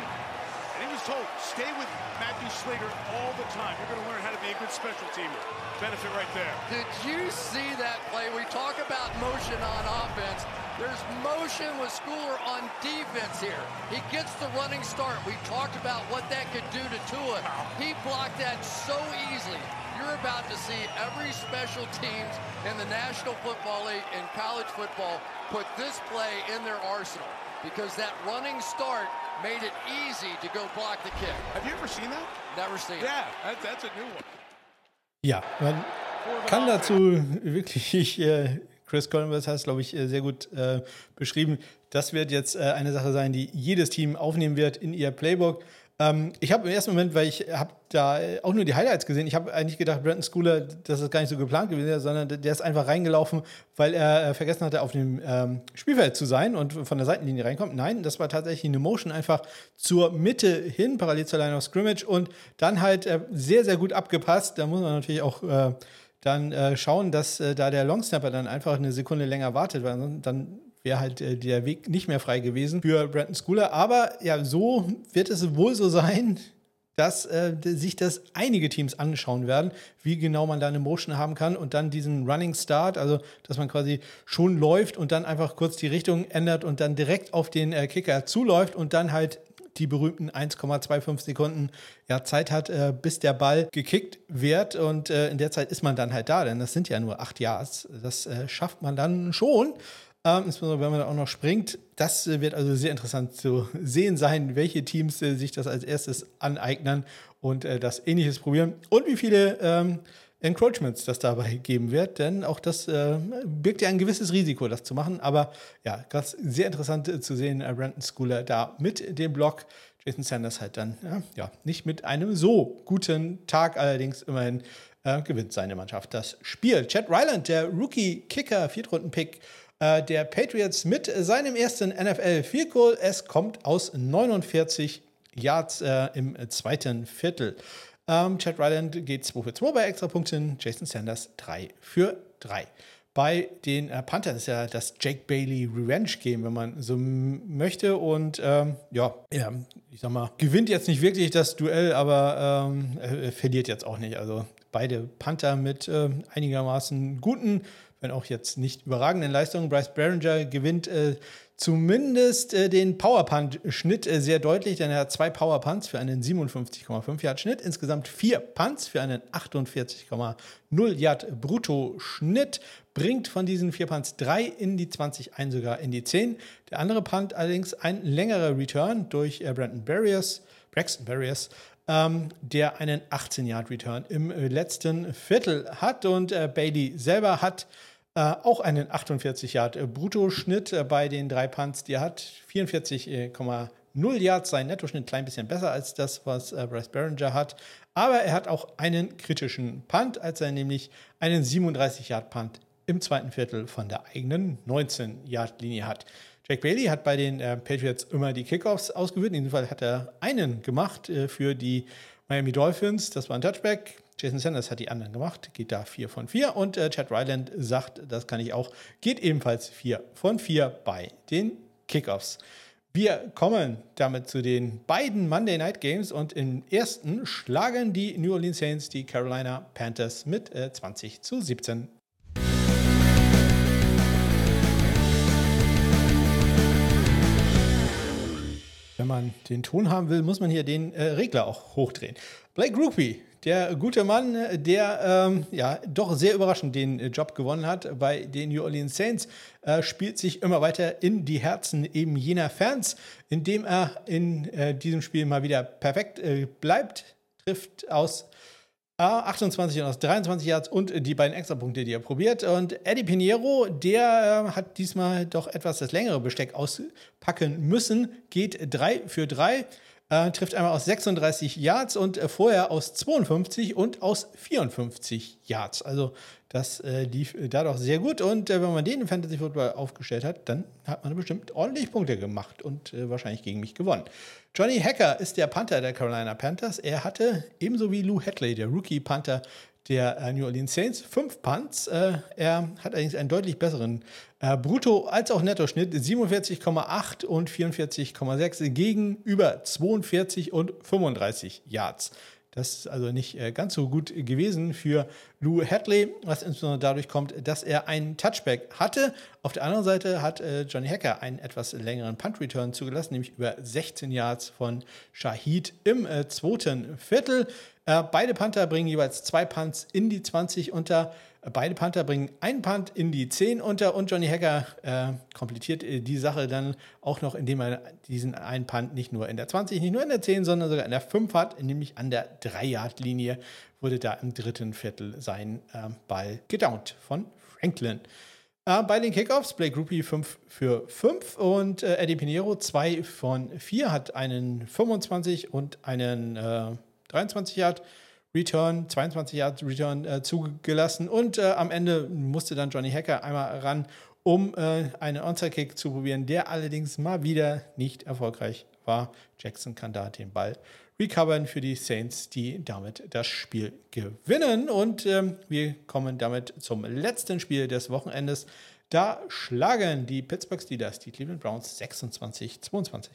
Speaker 1: and he was told, stay with Matthew Slater all the time. You're going to learn how to be a good special teamer. Benefit right there.
Speaker 2: Did you see that play? We talk about motion on offense. There's motion with Schooler on defense here. He gets the running start. We talked about what that could do to Tua. He blocked that so easily you're about to see every special teams in the National Football League and college football put this play in their arsenal because that running start made it easy to go block the kick.
Speaker 3: Have you ever seen that?
Speaker 2: Never seen
Speaker 3: yeah, it. Yeah, that's a new one.
Speaker 1: Ja, man kann dazu wirklich [LAUGHS] äh, Chris Collinworth hat es, glaube ich, äh, sehr gut äh, beschrieben. Das wird jetzt äh, eine Sache sein, die jedes Team aufnehmen wird in ihr Playbook. Ähm, ich habe im ersten Moment, weil ich habe da auch nur die Highlights gesehen, ich habe eigentlich gedacht, Brandon Schooler, das ist gar nicht so geplant gewesen, sondern der ist einfach reingelaufen, weil er äh, vergessen hatte, auf dem ähm, Spielfeld zu sein und von der Seitenlinie reinkommt. Nein, das war tatsächlich eine Motion einfach zur Mitte hin, parallel zur Line of Scrimmage und dann halt äh, sehr, sehr gut abgepasst. Da muss man natürlich auch äh, dann äh, schauen, dass äh, da der Longsnapper dann einfach eine Sekunde länger wartet, weil dann wäre halt äh, der Weg nicht mehr frei gewesen für Brandon Schooler. Aber ja, so wird es wohl so sein, dass äh, sich das einige Teams anschauen werden, wie genau man da eine Motion haben kann und dann diesen Running Start, also dass man quasi schon läuft und dann einfach kurz die Richtung ändert und dann direkt auf den äh, Kicker zuläuft und dann halt die berühmten 1,25 Sekunden ja, Zeit hat, äh, bis der Ball gekickt wird. Und äh, in der Zeit ist man dann halt da, denn das sind ja nur acht Yards. Das äh, schafft man dann schon. Ähm, insbesondere wenn man da auch noch springt. Das äh, wird also sehr interessant zu sehen sein, welche Teams äh, sich das als erstes aneignen und äh, das Ähnliches probieren. Und wie viele ähm, Encroachments das dabei geben wird, denn auch das äh, birgt ja ein gewisses Risiko, das zu machen. Aber ja, ganz sehr interessant äh, zu sehen, äh, Brandon Schooler da mit dem Block. Jason Sanders halt dann ja, ja nicht mit einem so guten Tag, allerdings immerhin gewinnt seine Mannschaft das Spiel. Chad Ryland, der Rookie-Kicker, Viertrunden-Pick äh, der Patriots mit seinem ersten NFL Field Goal. Es kommt aus 49 Yards äh, im zweiten Viertel. Ähm, Chad Ryland geht 2 für 2 bei Extrapunkten, Jason Sanders 3 für 3. Bei den äh, Panthers ist ja das Jake Bailey Revenge Game, wenn man so möchte. Und ähm, ja, ja, ich sag mal, gewinnt jetzt nicht wirklich das Duell, aber ähm, er verliert jetzt auch nicht. Also beide Panther mit äh, einigermaßen guten wenn auch jetzt nicht überragenden Leistungen. Bryce Behringer gewinnt äh, zumindest äh, den Powerpunt-Schnitt äh, sehr deutlich, denn er hat zwei Powerpunts für einen 57,5 Yard Schnitt, insgesamt vier Punts für einen 48,0 Yard Brutto-Schnitt, bringt von diesen vier Punts drei in die 20, ein sogar in die 10. Der andere Punt allerdings ein längerer Return durch äh, Brandon Barriers, Braxton Barriers, ähm, der einen 18-Yard-Return im äh, letzten Viertel hat. Und äh, Bailey selber hat äh, auch einen 48 Yard äh, Bruttoschnitt äh, bei den drei Punts. Die hat 44,0 Yards, sein Nettoschnitt klein bisschen besser als das, was äh, Bryce Behringer hat. Aber er hat auch einen kritischen Punt, als er nämlich einen 37 Yard Punt im zweiten Viertel von der eigenen 19 Yard Linie hat. Jack Bailey hat bei den Patriots immer die Kickoffs ausgeführt. In diesem Fall hat er einen gemacht für die Miami Dolphins. Das war ein Touchback. Jason Sanders hat die anderen gemacht, geht da 4 von 4. Und äh, Chad Ryland sagt, das kann ich auch, geht ebenfalls 4 von 4 bei den Kickoffs. Wir kommen damit zu den beiden Monday Night Games und im ersten schlagen die New Orleans Saints die Carolina Panthers mit äh, 20 zu 17. Wenn man den Ton haben will, muss man hier den äh, Regler auch hochdrehen. Blake Groupie, der gute Mann, der ähm, ja doch sehr überraschend den äh, Job gewonnen hat bei den New Orleans Saints, äh, spielt sich immer weiter in die Herzen eben jener Fans, indem er in äh, diesem Spiel mal wieder perfekt äh, bleibt, trifft aus 28 und aus 23 Yards und die beiden Extrapunkte, die er probiert. Und Eddie Pinheiro, der äh, hat diesmal doch etwas das längere Besteck auspacken müssen, geht 3 für 3. Äh, trifft einmal aus 36 Yards und äh, vorher aus 52 und aus 54 Yards. Also das äh, lief äh, da doch sehr gut. Und äh, wenn man den im Fantasy Football aufgestellt hat, dann hat man bestimmt ordentlich Punkte gemacht und äh, wahrscheinlich gegen mich gewonnen. Johnny Hacker ist der Panther der Carolina Panthers. Er hatte ebenso wie Lou Hadley, der Rookie Panther der äh, New Orleans Saints, fünf Punts. Äh, er hat allerdings einen deutlich besseren Brutto- als auch Nettoschnitt, 47,8 und 44,6 gegenüber 42 und 35 Yards. Das ist also nicht äh, ganz so gut gewesen für Lou Hadley, was insbesondere dadurch kommt, dass er einen Touchback hatte. Auf der anderen Seite hat äh, Johnny Hacker einen etwas längeren Punt-Return zugelassen, nämlich über 16 Yards von Shahid im äh, zweiten Viertel. Äh, beide Panther bringen jeweils zwei Punts in die 20 unter. Beide Panther bringen einen Punt in die 10 unter und Johnny Hacker äh, komplettiert äh, die Sache dann auch noch, indem er diesen einen Punt nicht nur in der 20, nicht nur in der 10, sondern sogar in der 5 hat, nämlich an der 3-Yard-Linie wurde da im dritten Viertel sein äh, Ball gedownt von Franklin. Äh, bei den Kickoffs, Blake Rupi 5 für 5 und äh, Eddie Pinheiro 2 von 4, hat einen 25 und einen äh, 23 Yard Return, 22 Yard Return äh, zugelassen und äh, am Ende musste dann Johnny Hacker einmal ran, um äh, einen Onside-Kick zu probieren, der allerdings mal wieder nicht erfolgreich war. Jackson kann da den Ball recovern für die Saints, die damit das Spiel gewinnen. Und ähm, wir kommen damit zum letzten Spiel des Wochenendes. Da schlagen die Pittsburgh Steelers die Cleveland Browns 26-22.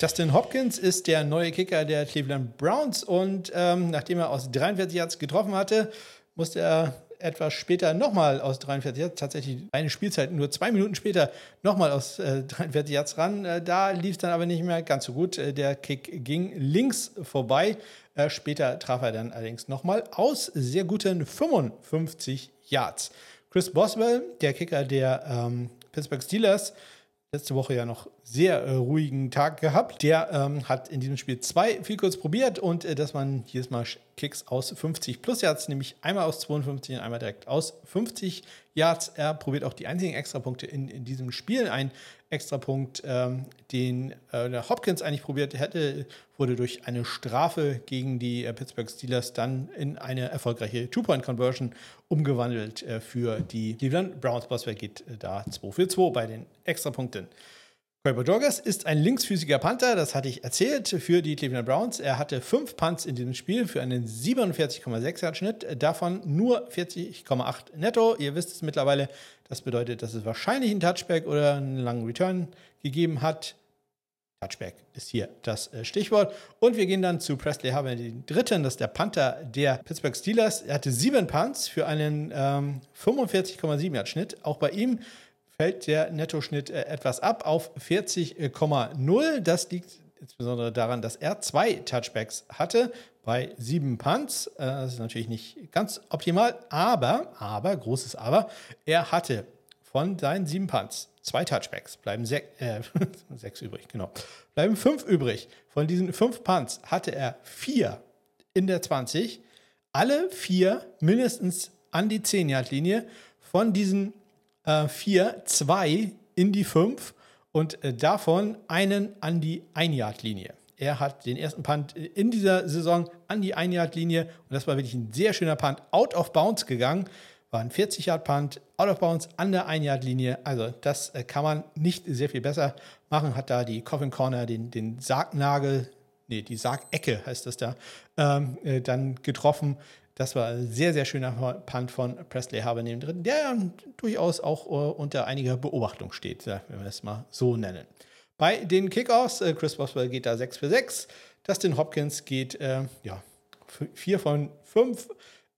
Speaker 1: Justin Hopkins ist der neue Kicker der Cleveland Browns und ähm, nachdem er aus 43 Yards getroffen hatte, musste er etwas später nochmal aus 43 Yards, tatsächlich eine Spielzeit nur zwei Minuten später nochmal aus äh, 43 Yards ran. Äh, da lief es dann aber nicht mehr ganz so gut. Äh, der Kick ging links vorbei. Äh, später traf er dann allerdings nochmal aus sehr guten 55 Yards. Chris Boswell, der Kicker der ähm, Pittsburgh Steelers, letzte Woche ja noch sehr äh, ruhigen Tag gehabt. Der ähm, hat in diesem Spiel zwei viel kurz probiert und äh, dass man jedes Mal Kicks aus 50 plus Yards, nämlich einmal aus 52 und einmal direkt aus 50 Yards. Er probiert auch die einzigen Extrapunkte in, in diesem Spiel. Ein Extrapunkt, ähm, den äh, Hopkins eigentlich probiert hätte, wurde durch eine Strafe gegen die äh, Pittsburgh Steelers dann in eine erfolgreiche Two-Point-Conversion umgewandelt äh, für die Cleveland Browns. Boswell geht äh, da 2 für 2 bei den Extrapunkten. Quavo Joggers ist ein linksfüßiger Panther, das hatte ich erzählt, für die Cleveland Browns. Er hatte fünf Punts in diesem Spiel für einen 47,6 Yard Schnitt, davon nur 40,8 netto. Ihr wisst es mittlerweile, das bedeutet, dass es wahrscheinlich einen Touchback oder einen langen Return gegeben hat. Touchback ist hier das äh, Stichwort. Und wir gehen dann zu Presley Harvey, den dritten, das ist der Panther der Pittsburgh Steelers. Er hatte sieben Punts für einen ähm, 45,7 Yard Schnitt. Auch bei ihm fällt der Nettoschnitt äh, etwas ab auf 40,0. Das liegt insbesondere daran, dass er zwei Touchbacks hatte bei sieben Punts. Äh, das ist natürlich nicht ganz optimal, aber, aber, großes Aber, er hatte von seinen sieben Punts zwei Touchbacks, bleiben sech, äh, [LAUGHS] sechs übrig, genau. Bleiben fünf übrig. Von diesen fünf Punts hatte er vier in der 20, alle vier mindestens an die 10-Yard-Linie. Von diesen äh, vier, zwei in die fünf und äh, davon einen an die Ein-Yard-Linie. Er hat den ersten Punt in dieser Saison an die Ein-Yard-Linie und das war wirklich ein sehr schöner Punt, out of bounds gegangen. War ein 40-Yard-Punt, out of bounds an der Ein-Yard-Linie. Also, das äh, kann man nicht sehr viel besser machen. Hat da die Coffin Corner, den, den Sargnagel, nee, die Sargecke heißt das da, ähm, äh, dann getroffen. Das war ein sehr, sehr schöner Punt von Presley Harvey neben drin, der durchaus auch uh, unter einiger Beobachtung steht, wenn wir es mal so nennen. Bei den Kickoffs, äh, Chris Boswell geht da 6 für 6, Dustin Hopkins geht äh, ja, 4 von 5.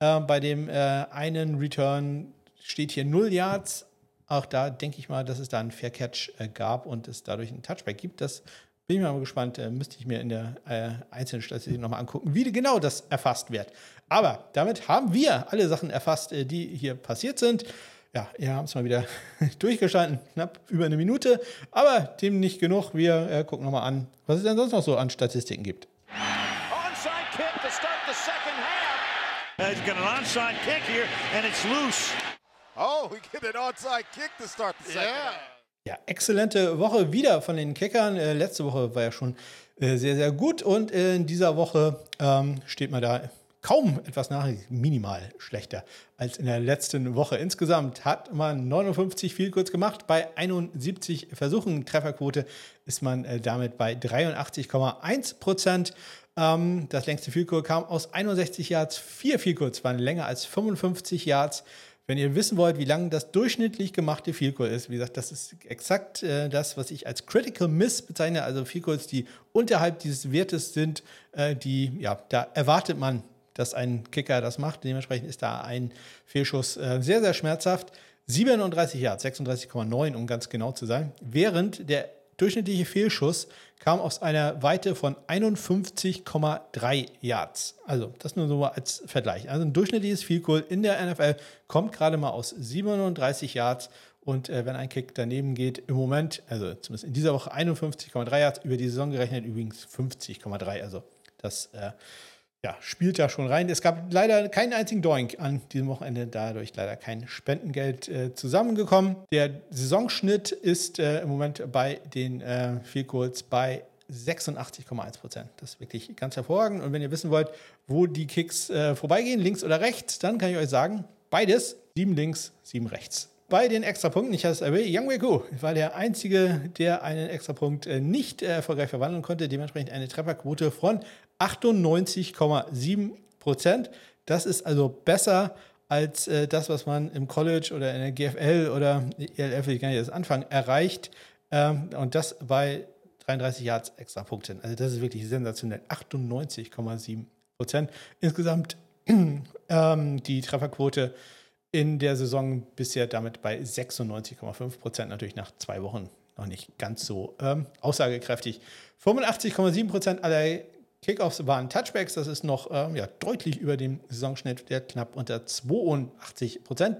Speaker 1: Äh, bei dem äh, einen Return steht hier 0 Yards. Auch da denke ich mal, dass es da einen Fair Catch äh, gab und es dadurch einen Touchback gibt. Das bin ich mal gespannt, äh, müsste ich mir in der äh, einzelnen Statistik nochmal angucken, wie genau das erfasst wird. Aber damit haben wir alle Sachen erfasst, äh, die hier passiert sind. Ja, ihr habt es mal wieder [LAUGHS] durchgestanden, knapp über eine Minute, aber dem nicht genug. Wir äh, gucken nochmal an, was es denn sonst noch so an Statistiken gibt. Onside kick to start the second half. Uh, he's got an onside kick here and it's loose. Oh, we get an onside kick to start the second yeah. half. Ja, exzellente Woche wieder von den Kickern. Äh, letzte Woche war ja schon äh, sehr, sehr gut und äh, in dieser Woche ähm, steht man da kaum etwas nach, minimal schlechter als in der letzten Woche. Insgesamt hat man 59 viel kurz gemacht. Bei 71 Versuchen Trefferquote ist man äh, damit bei 83,1 Prozent. Ähm, das längste Vielkurs kam aus 61 Yards. Vier Vielkurs waren länger als 55 Yards. Wenn ihr wissen wollt, wie lang das durchschnittlich gemachte Field Goal ist, wie gesagt, das ist exakt äh, das, was ich als Critical Miss bezeichne, also Field Goals, die unterhalb dieses Wertes sind, äh, die, ja, da erwartet man, dass ein Kicker das macht. Dementsprechend ist da ein Fehlschuss äh, sehr, sehr schmerzhaft. 37 Yards, 36,9 um ganz genau zu sein, während der durchschnittliche Fehlschuss kam aus einer Weite von 51,3 Yards. Also das nur so als Vergleich. Also ein durchschnittliches Field in der NFL kommt gerade mal aus 37 Yards. Und äh, wenn ein Kick daneben geht, im Moment, also zumindest in dieser Woche 51,3 Yards, über die Saison gerechnet übrigens 50,3. Also das äh, ja, spielt da schon rein. Es gab leider keinen einzigen Doink an diesem Wochenende, dadurch leider kein Spendengeld äh, zusammengekommen. Der Saisonschnitt ist äh, im Moment bei den äh, Field Goals bei 86,1 Prozent. Das ist wirklich ganz hervorragend. Und wenn ihr wissen wollt, wo die Kicks äh, vorbeigehen, links oder rechts, dann kann ich euch sagen, beides, sieben links, sieben rechts. Bei den Extrapunkten, ich hatte es erwähnt, Yang Wei war der Einzige, der einen Extrapunkt äh, nicht äh, erfolgreich verwandeln konnte. Dementsprechend eine Trefferquote von 98,7 Prozent. Das ist also besser als äh, das, was man im College oder in der GFL oder ELF, ich kann nicht das anfangen, erreicht. Ähm, und das bei 33 Yards extra Punkten. Also das ist wirklich sensationell. 98,7 Prozent. Insgesamt [CLEARS THROAT] ähm, die Trefferquote in der Saison bisher damit bei 96,5 Prozent. Natürlich nach zwei Wochen noch nicht ganz so ähm, aussagekräftig. 85,7 Prozent aller Kickoffs waren Touchbacks. Das ist noch ähm, ja, deutlich über dem Saisonschnitt, der knapp unter 82 Prozent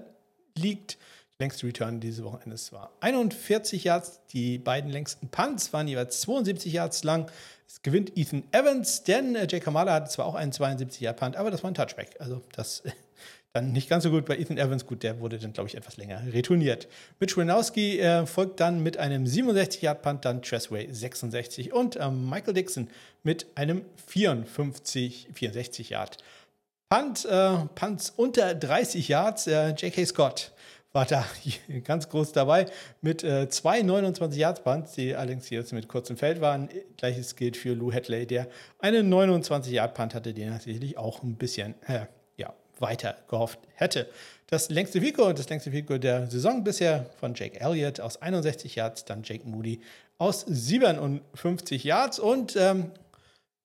Speaker 1: liegt. Längste Return dieses Wochenendes war 41 Yards. Die beiden längsten Punts waren jeweils 72 Yards lang. Es gewinnt Ethan Evans, denn äh, Jake Kamala hatte zwar auch einen 72 Yard Punt, aber das war ein Touchback. Also das [LAUGHS] dann nicht ganz so gut bei Ethan Evans. Gut, der wurde dann, glaube ich, etwas länger retourniert. Mitch Renowski äh, folgt dann mit einem 67 Yard Punt, dann Tressway 66 und äh, Michael Dixon mit einem 54, 64 Yard Punt. Äh, Punts unter 30 Yards. Äh, J.K. Scott war da [LAUGHS] ganz groß dabei mit äh, zwei 29 Yards Punts, die allerdings jetzt mit kurzem Feld waren. Gleiches gilt für Lou Hadley, der einen 29 Yard Punt hatte, den sicherlich auch ein bisschen äh, weiter gehofft hätte. Das längste Fico, das längste Fico der Saison bisher von Jake Elliott aus 61 Yards, dann Jake Moody aus 57 Yards und ähm,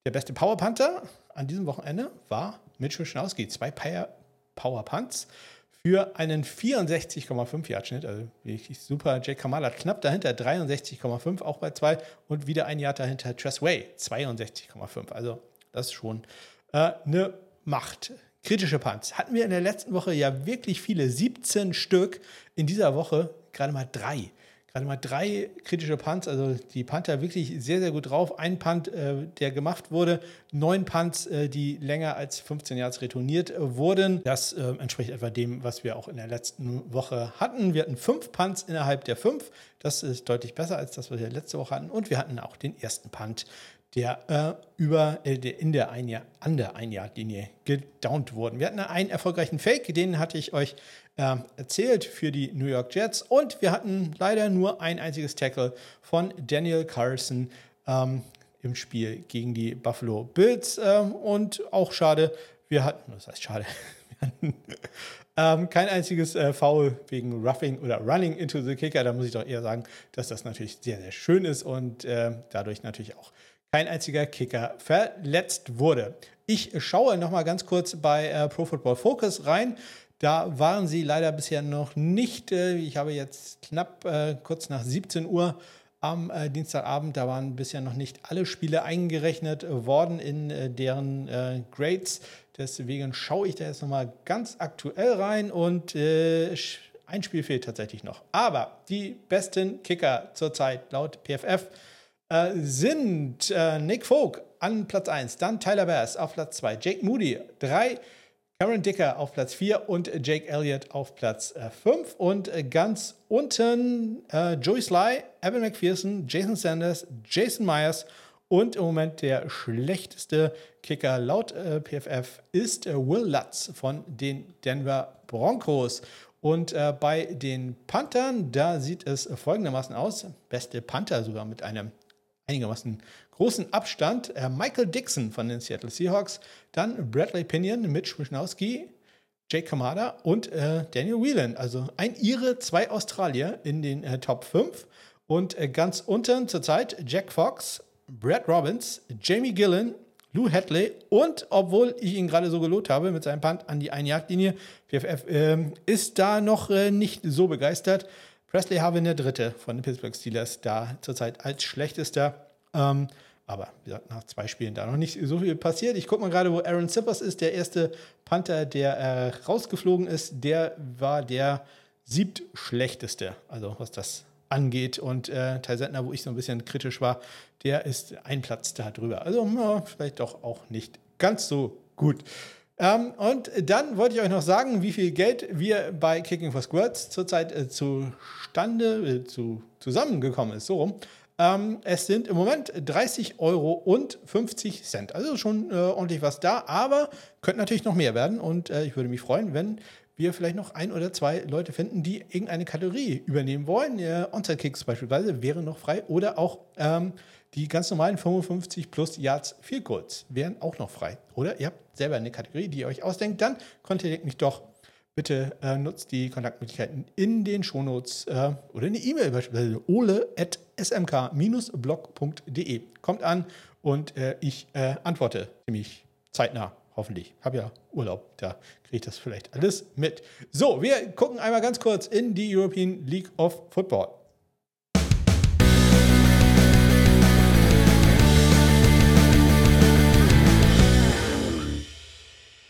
Speaker 1: der beste Power Panther an diesem Wochenende war Mitch Wischnowski. Zwei Power Punts für einen 64,5 Yard Schnitt, also wirklich super. Jake Kamala knapp dahinter, 63,5 auch bei zwei und wieder ein Yard dahinter Tress Way, 62,5. Also das ist schon äh, eine Macht. Kritische Punts hatten wir in der letzten Woche ja wirklich viele, 17 Stück. In dieser Woche gerade mal drei gerade mal drei kritische Punts, also die Panther wirklich sehr, sehr gut drauf. Ein Punt, äh, der gemacht wurde, neun Punts, äh, die länger als 15 Yards retourniert äh, wurden. Das äh, entspricht etwa dem, was wir auch in der letzten Woche hatten. Wir hatten fünf Punts innerhalb der fünf. Das ist deutlich besser als das, was wir letzte Woche hatten. Und wir hatten auch den ersten Punt, der äh, über äh, in der ein Jahr, an der Ein-Jahr-Linie gedownt wurden. Wir hatten einen erfolgreichen Fake, den hatte ich euch äh, erzählt für die New York Jets. Und wir hatten leider nur ein einziges Tackle von Daniel Carson ähm, im Spiel gegen die Buffalo Bills. Ähm, und auch schade, wir hatten, das heißt schade, [LAUGHS] wir hatten ähm, kein einziges äh, Foul wegen Roughing oder Running into the Kicker. Da muss ich doch eher sagen, dass das natürlich sehr, sehr schön ist und äh, dadurch natürlich auch kein einziger Kicker verletzt wurde. Ich schaue noch mal ganz kurz bei äh, Pro Football Focus rein. Da waren sie leider bisher noch nicht. Äh, ich habe jetzt knapp äh, kurz nach 17 Uhr am äh, Dienstagabend, da waren bisher noch nicht alle Spiele eingerechnet worden in äh, deren äh, Grades. Deswegen schaue ich da jetzt nochmal ganz aktuell rein und ein Spiel fehlt tatsächlich noch. Aber die besten Kicker zurzeit laut PFF sind Nick Folk an Platz 1, dann Tyler Bass auf Platz 2, Jake Moody 3, Cameron Dicker auf Platz 4 und Jake Elliott auf Platz 5. Äh, und äh, ganz unten äh, Joey Sly, Evan McPherson, Jason Sanders, Jason Myers und im Moment der schlechteste Kicker laut äh, PFF ist äh, Will Lutz von den Denver Broncos. Und äh, bei den Panthern, da sieht es folgendermaßen aus. Beste Panther sogar mit einem einigermaßen großen Abstand. Äh, Michael Dixon von den Seattle Seahawks, dann Bradley Pinion, Mitch Wisnowski, Jake Kamada und äh, Daniel Whelan. Also ein Ire, zwei Australier in den äh, Top 5. Und äh, ganz unten zurzeit Jack Fox, Brad Robbins, Jamie Gillen, Lou Hadley und obwohl ich ihn gerade so gelobt habe mit seinem Punt an die Ein-Yard-Linie, PFF ähm, ist da noch äh, nicht so begeistert. Presley Harvin der Dritte von den Pittsburgh Steelers da zurzeit als schlechtester. Ähm, aber wie gesagt, nach zwei Spielen da noch nicht so viel passiert. Ich gucke mal gerade, wo Aaron Zippers ist. Der erste Panther, der äh, rausgeflogen ist, der war der siebtschlechteste. Also was das angeht. Und äh, Ty Sentner, wo ich so ein bisschen kritisch war, der ist ein Platz da drüber. Also na, vielleicht doch auch nicht ganz so Gut. Ähm, und dann wollte ich euch noch sagen, wie viel Geld wir bei Kicking for Squirts zurzeit äh, zustande, äh, zu, zusammengekommen ist. So rum. Ähm, es sind im Moment 30 Euro und 50 Cent. Also schon äh, ordentlich was da, aber könnte natürlich noch mehr werden. Und äh, ich würde mich freuen, wenn wir vielleicht noch ein oder zwei Leute finden, die irgendeine Kategorie übernehmen wollen. Äh, Onside-Kicks beispielsweise wäre noch frei oder auch ähm, die ganz normalen 55 plus Yards Field Goals wären auch noch frei. Oder ihr habt selber eine Kategorie, die ihr euch ausdenkt, dann kontaktiert mich doch. Bitte äh, nutzt die Kontaktmöglichkeiten in den Shownotes äh, oder eine E-Mail beispielsweise ole.smk-blog.de. Kommt an und äh, ich äh, antworte ziemlich zeitnah hoffentlich. Habe ja Urlaub, da kriege ich das vielleicht alles mit. So, wir gucken einmal ganz kurz in die European League of Football.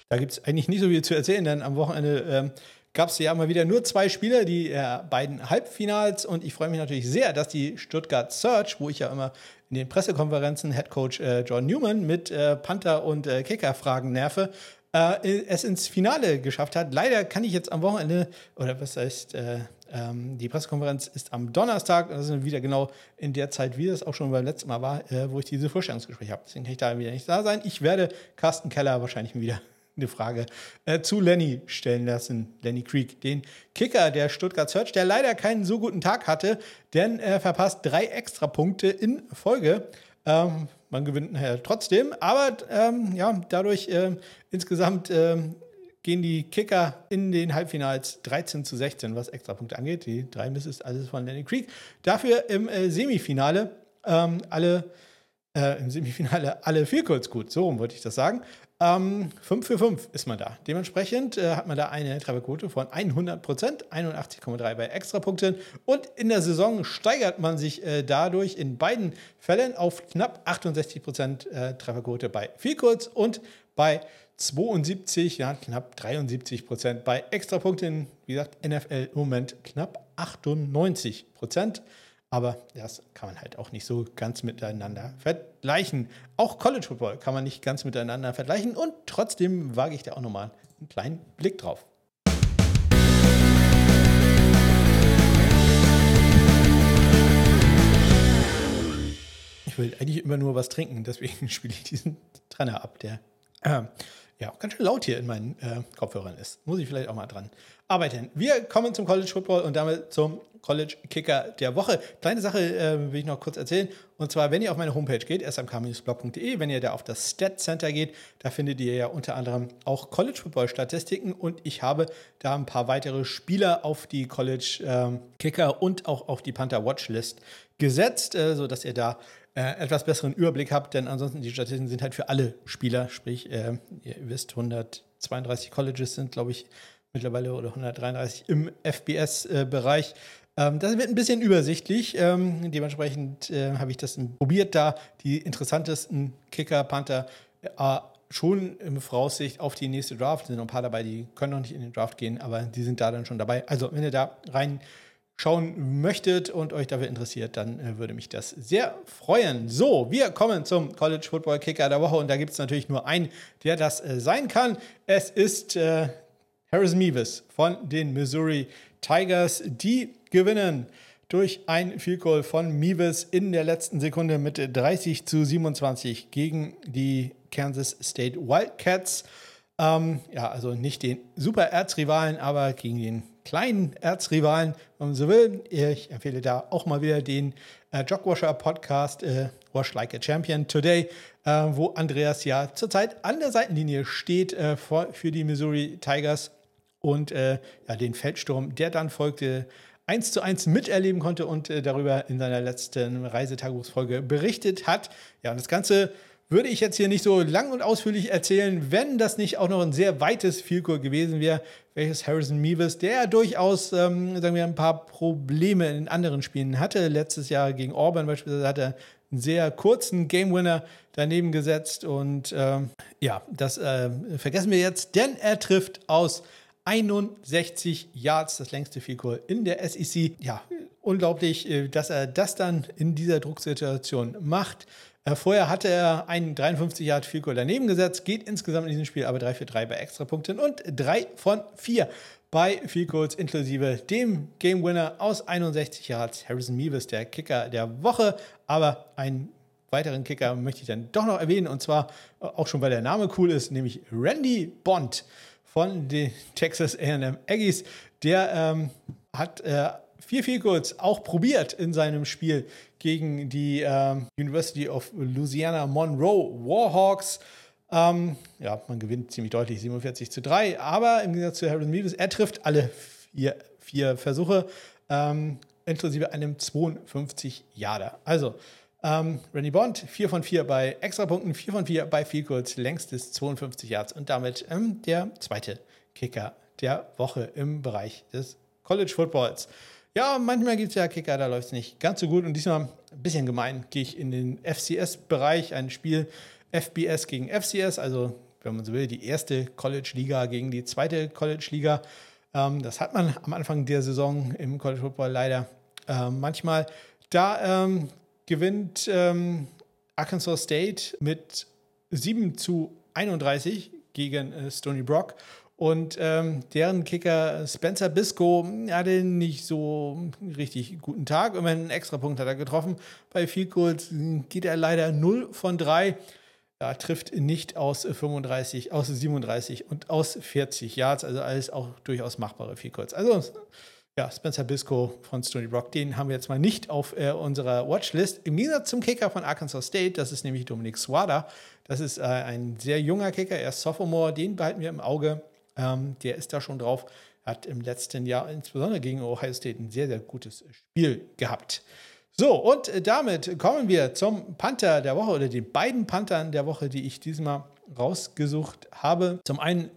Speaker 1: Da gibt es eigentlich nicht so viel zu erzählen, denn am Wochenende ähm, gab es ja mal wieder nur zwei Spieler, die äh, beiden Halbfinals. Und ich freue mich natürlich sehr, dass die Stuttgart Search, wo ich ja immer in den Pressekonferenzen Headcoach äh, John Newman mit äh, Panther und äh, Kicker-Fragen nerve, äh, es ins Finale geschafft hat. Leider kann ich jetzt am Wochenende, oder was heißt, äh, ähm, die Pressekonferenz ist am Donnerstag, das ist wieder genau in der Zeit, wie das auch schon beim letzten Mal war, äh, wo ich diese Vorstellungsgespräche habe. Deswegen kann ich da wieder nicht da sein. Ich werde Carsten Keller wahrscheinlich wieder eine Frage äh, zu Lenny stellen lassen. Lenny Creek, den Kicker der Stuttgart Search, der leider keinen so guten Tag hatte, denn er verpasst drei Extrapunkte in Folge. Ähm, man gewinnt nachher trotzdem, aber ähm, ja, dadurch äh, insgesamt äh, gehen die Kicker in den Halbfinals 13 zu 16, was Extrapunkte angeht. Die drei Misses alles von Lenny Creek. Dafür im äh, Semifinale ähm, alle äh, im Semifinale alle vier kurz gut, so rum wollte ich das sagen. Ähm, 5 für 5 ist man da. Dementsprechend äh, hat man da eine Trefferquote von 100 Prozent, 81,3 bei Extrapunkten. Und in der Saison steigert man sich äh, dadurch in beiden Fällen auf knapp 68 Prozent äh, Trefferquote bei Vielkurz und bei 72, ja, knapp 73 Prozent bei Extrapunkten. Wie gesagt, NFL im Moment knapp 98 Prozent. Aber das kann man halt auch nicht so ganz miteinander vergleichen. Auch College Football kann man nicht ganz miteinander vergleichen und trotzdem wage ich da auch nochmal einen kleinen Blick drauf. Ich will eigentlich immer nur was trinken, deswegen [LAUGHS] spiele ich diesen Trenner ab, der äh, ja auch ganz schön laut hier in meinen äh, Kopfhörern ist. Muss ich vielleicht auch mal dran arbeiten. Wir kommen zum College Football und damit zum College Kicker der Woche. Kleine Sache äh, will ich noch kurz erzählen. Und zwar, wenn ihr auf meine Homepage geht, smk-blog.de, wenn ihr da auf das Stat Center geht, da findet ihr ja unter anderem auch College Football Statistiken und ich habe da ein paar weitere Spieler auf die College ähm, Kicker und auch auf die Panther Watchlist gesetzt, äh, sodass ihr da äh, etwas besseren Überblick habt, denn ansonsten die Statistiken sind halt für alle Spieler, sprich, äh, ihr wisst, 132 Colleges sind, glaube ich, mittlerweile oder 133 im FBS-Bereich. Ähm, das wird ein bisschen übersichtlich. Ähm, dementsprechend äh, habe ich das probiert, da die interessantesten Kicker, Panther äh, schon im Voraussicht auf die nächste Draft. Es sind noch ein paar dabei, die können noch nicht in den Draft gehen, aber die sind da dann schon dabei. Also, wenn ihr da reinschauen möchtet und euch dafür interessiert, dann äh, würde mich das sehr freuen. So, wir kommen zum College Football Kicker der Woche und da gibt es natürlich nur einen, der das äh, sein kann. Es ist äh, Harrison Meeves von den Missouri Tigers. Die gewinnen durch ein Field Goal von Meeves in der letzten Sekunde mit 30 zu 27 gegen die Kansas State Wildcats. Ähm, ja, also nicht den super Erzrivalen, aber gegen den kleinen Erzrivalen, wenn man so will. Ich empfehle da auch mal wieder den äh, Jogwasher Podcast äh, Wash Like a Champion Today, äh, wo Andreas ja zurzeit an der Seitenlinie steht äh, für, für die Missouri Tigers und äh, ja, den Feldsturm, der dann folgte, eins zu eins miterleben konnte und äh, darüber in seiner letzten Reisetagebuchsfolge berichtet hat. Ja, und das Ganze würde ich jetzt hier nicht so lang und ausführlich erzählen, wenn das nicht auch noch ein sehr weites Vielkur gewesen wäre, welches Harrison Meeves, der durchaus, ähm, sagen wir, ein paar Probleme in anderen Spielen hatte. Letztes Jahr gegen Auburn beispielsweise hat er einen sehr kurzen Game Winner daneben gesetzt und ähm, ja, das äh, vergessen wir jetzt, denn er trifft aus 61 Yards, das längste Goal in der SEC. Ja, unglaublich, äh, dass er das dann in dieser Drucksituation macht. Äh, vorher hatte er einen 53 Yard Field Goal daneben gesetzt, geht insgesamt in diesem Spiel aber 3 für 3 bei Extrapunkten und 3 von 4 bei Field Goals inklusive dem Game Winner aus 61 Yards. Harrison Meeves, der Kicker der Woche, aber einen weiteren Kicker möchte ich dann doch noch erwähnen und zwar äh, auch schon, weil der Name cool ist, nämlich Randy Bond von den [LAUGHS] Texas A&M Aggies. Der ähm, hat äh, vier Field Goals auch probiert in seinem Spiel gegen die äh, University of Louisiana Monroe Warhawks. Ähm, ja, man gewinnt ziemlich deutlich 47 zu 3, aber im Gegensatz zu Harrison Meavis, er trifft alle vier, vier Versuche, ähm, inklusive einem 52 Yarder. Also, ähm, Randy Bond, 4 von 4 bei Extrapunkten, 4 von 4 bei Field Goals, längstes 52 Yards und damit ähm, der zweite Kicker der Woche im Bereich des College Footballs. Ja, manchmal gibt es ja Kicker, da läuft es nicht ganz so gut. Und diesmal ein bisschen gemein gehe ich in den FCS-Bereich, ein Spiel FBS gegen FCS, also wenn man so will, die erste College-Liga gegen die zweite College-Liga. Ähm, das hat man am Anfang der Saison im College Football leider äh, manchmal. Da ähm, gewinnt ähm, Arkansas State mit 7 zu 31 gegen äh, Stony Brock. Und ähm, deren Kicker Spencer Bisco hatte nicht so richtig guten Tag. Immerhin einen Extrapunkt hat er getroffen. Bei Field Goals geht er leider 0 von 3. Er trifft nicht aus 35, aus 37 und aus 40 Yards. Also alles auch durchaus machbare Field Goals. Also ja, Spencer Bisco von Stony Brook, den haben wir jetzt mal nicht auf äh, unserer Watchlist. Im Gegensatz zum Kicker von Arkansas State, das ist nämlich Dominik Swada. Das ist äh, ein sehr junger Kicker, er ist Sophomore, den behalten wir im Auge. Ähm, der ist da schon drauf. Hat im letzten Jahr, insbesondere gegen Ohio State, ein sehr, sehr gutes Spiel gehabt. So, und damit kommen wir zum Panther der Woche oder den beiden Panthern der Woche, die ich diesmal rausgesucht habe. Zum einen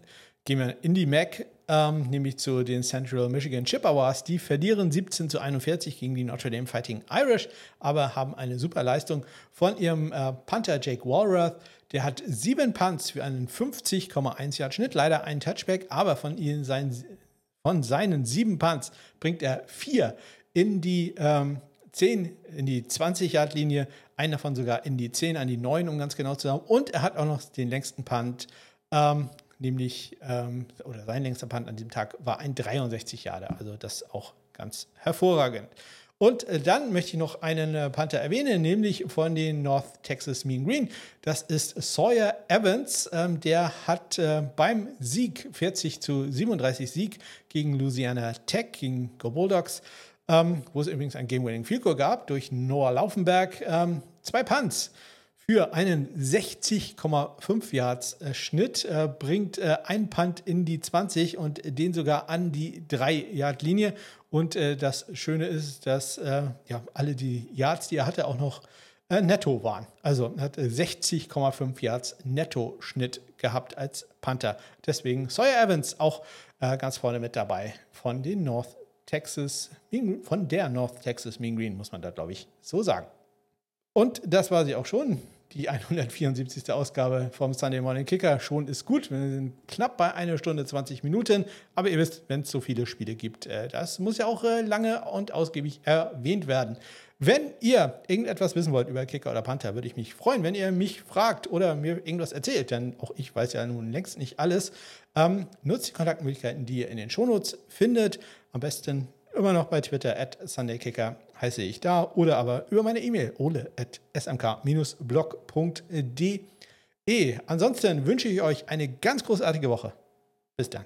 Speaker 1: gehen wir in die MAC, ähm, nämlich zu den Central Michigan Chippewas. Die verlieren 17 zu 41 gegen die Notre Dame Fighting Irish, aber haben eine super Leistung von ihrem äh, Panther Jake Walrath. Der hat sieben Punts für einen 50,1 Yard Schnitt, leider ein Touchback, aber von, ihnen sein, von seinen sieben Punts bringt er vier in die ähm, 10, in die 20 Yard Linie, einen davon sogar in die 10, an die 9, um ganz genau zu sagen. Und er hat auch noch den längsten Punt, ähm, nämlich, ähm, oder sein längster Punt an diesem Tag war ein 63 Yarder. Also das auch ganz hervorragend. Und äh, dann möchte ich noch einen äh, Panther erwähnen, nämlich von den North Texas Mean Green. Das ist Sawyer Evans. Ähm, der hat äh, beim Sieg 40 zu 37 Sieg gegen Louisiana Tech, gegen Go Bulldogs, ähm, wo es übrigens ein Game-Winning Field Goal gab durch Noah Laufenberg, ähm, zwei Punts für einen 60,5 Yards Schnitt, äh, bringt äh, ein Punt in die 20 und den sogar an die 3 Yard Linie. Und äh, das Schöne ist, dass äh, ja, alle die Yards, die er hatte, auch noch äh, netto waren. Also er hat 60,5 Yards Netto-Schnitt gehabt als Panther. Deswegen Sawyer Evans auch äh, ganz vorne mit dabei von den North Texas, von der North Texas Mean Green, muss man da, glaube ich, so sagen. Und das war sie auch schon die 174. Ausgabe vom Sunday Morning Kicker. Schon ist gut. Wir sind knapp bei einer Stunde 20 Minuten. Aber ihr wisst, wenn es so viele Spiele gibt, äh, das muss ja auch äh, lange und ausgiebig erwähnt werden. Wenn ihr irgendetwas wissen wollt über Kicker oder Panther, würde ich mich freuen, wenn ihr mich fragt oder mir irgendwas erzählt, denn auch ich weiß ja nun längst nicht alles. Ähm, nutzt die Kontaktmöglichkeiten, die ihr in den Shownotes findet. Am besten immer noch bei Twitter at SundayKicker heiße ich da oder aber über meine E-Mail ole at smk-blog.de. Ansonsten wünsche ich euch eine ganz großartige Woche. Bis dann.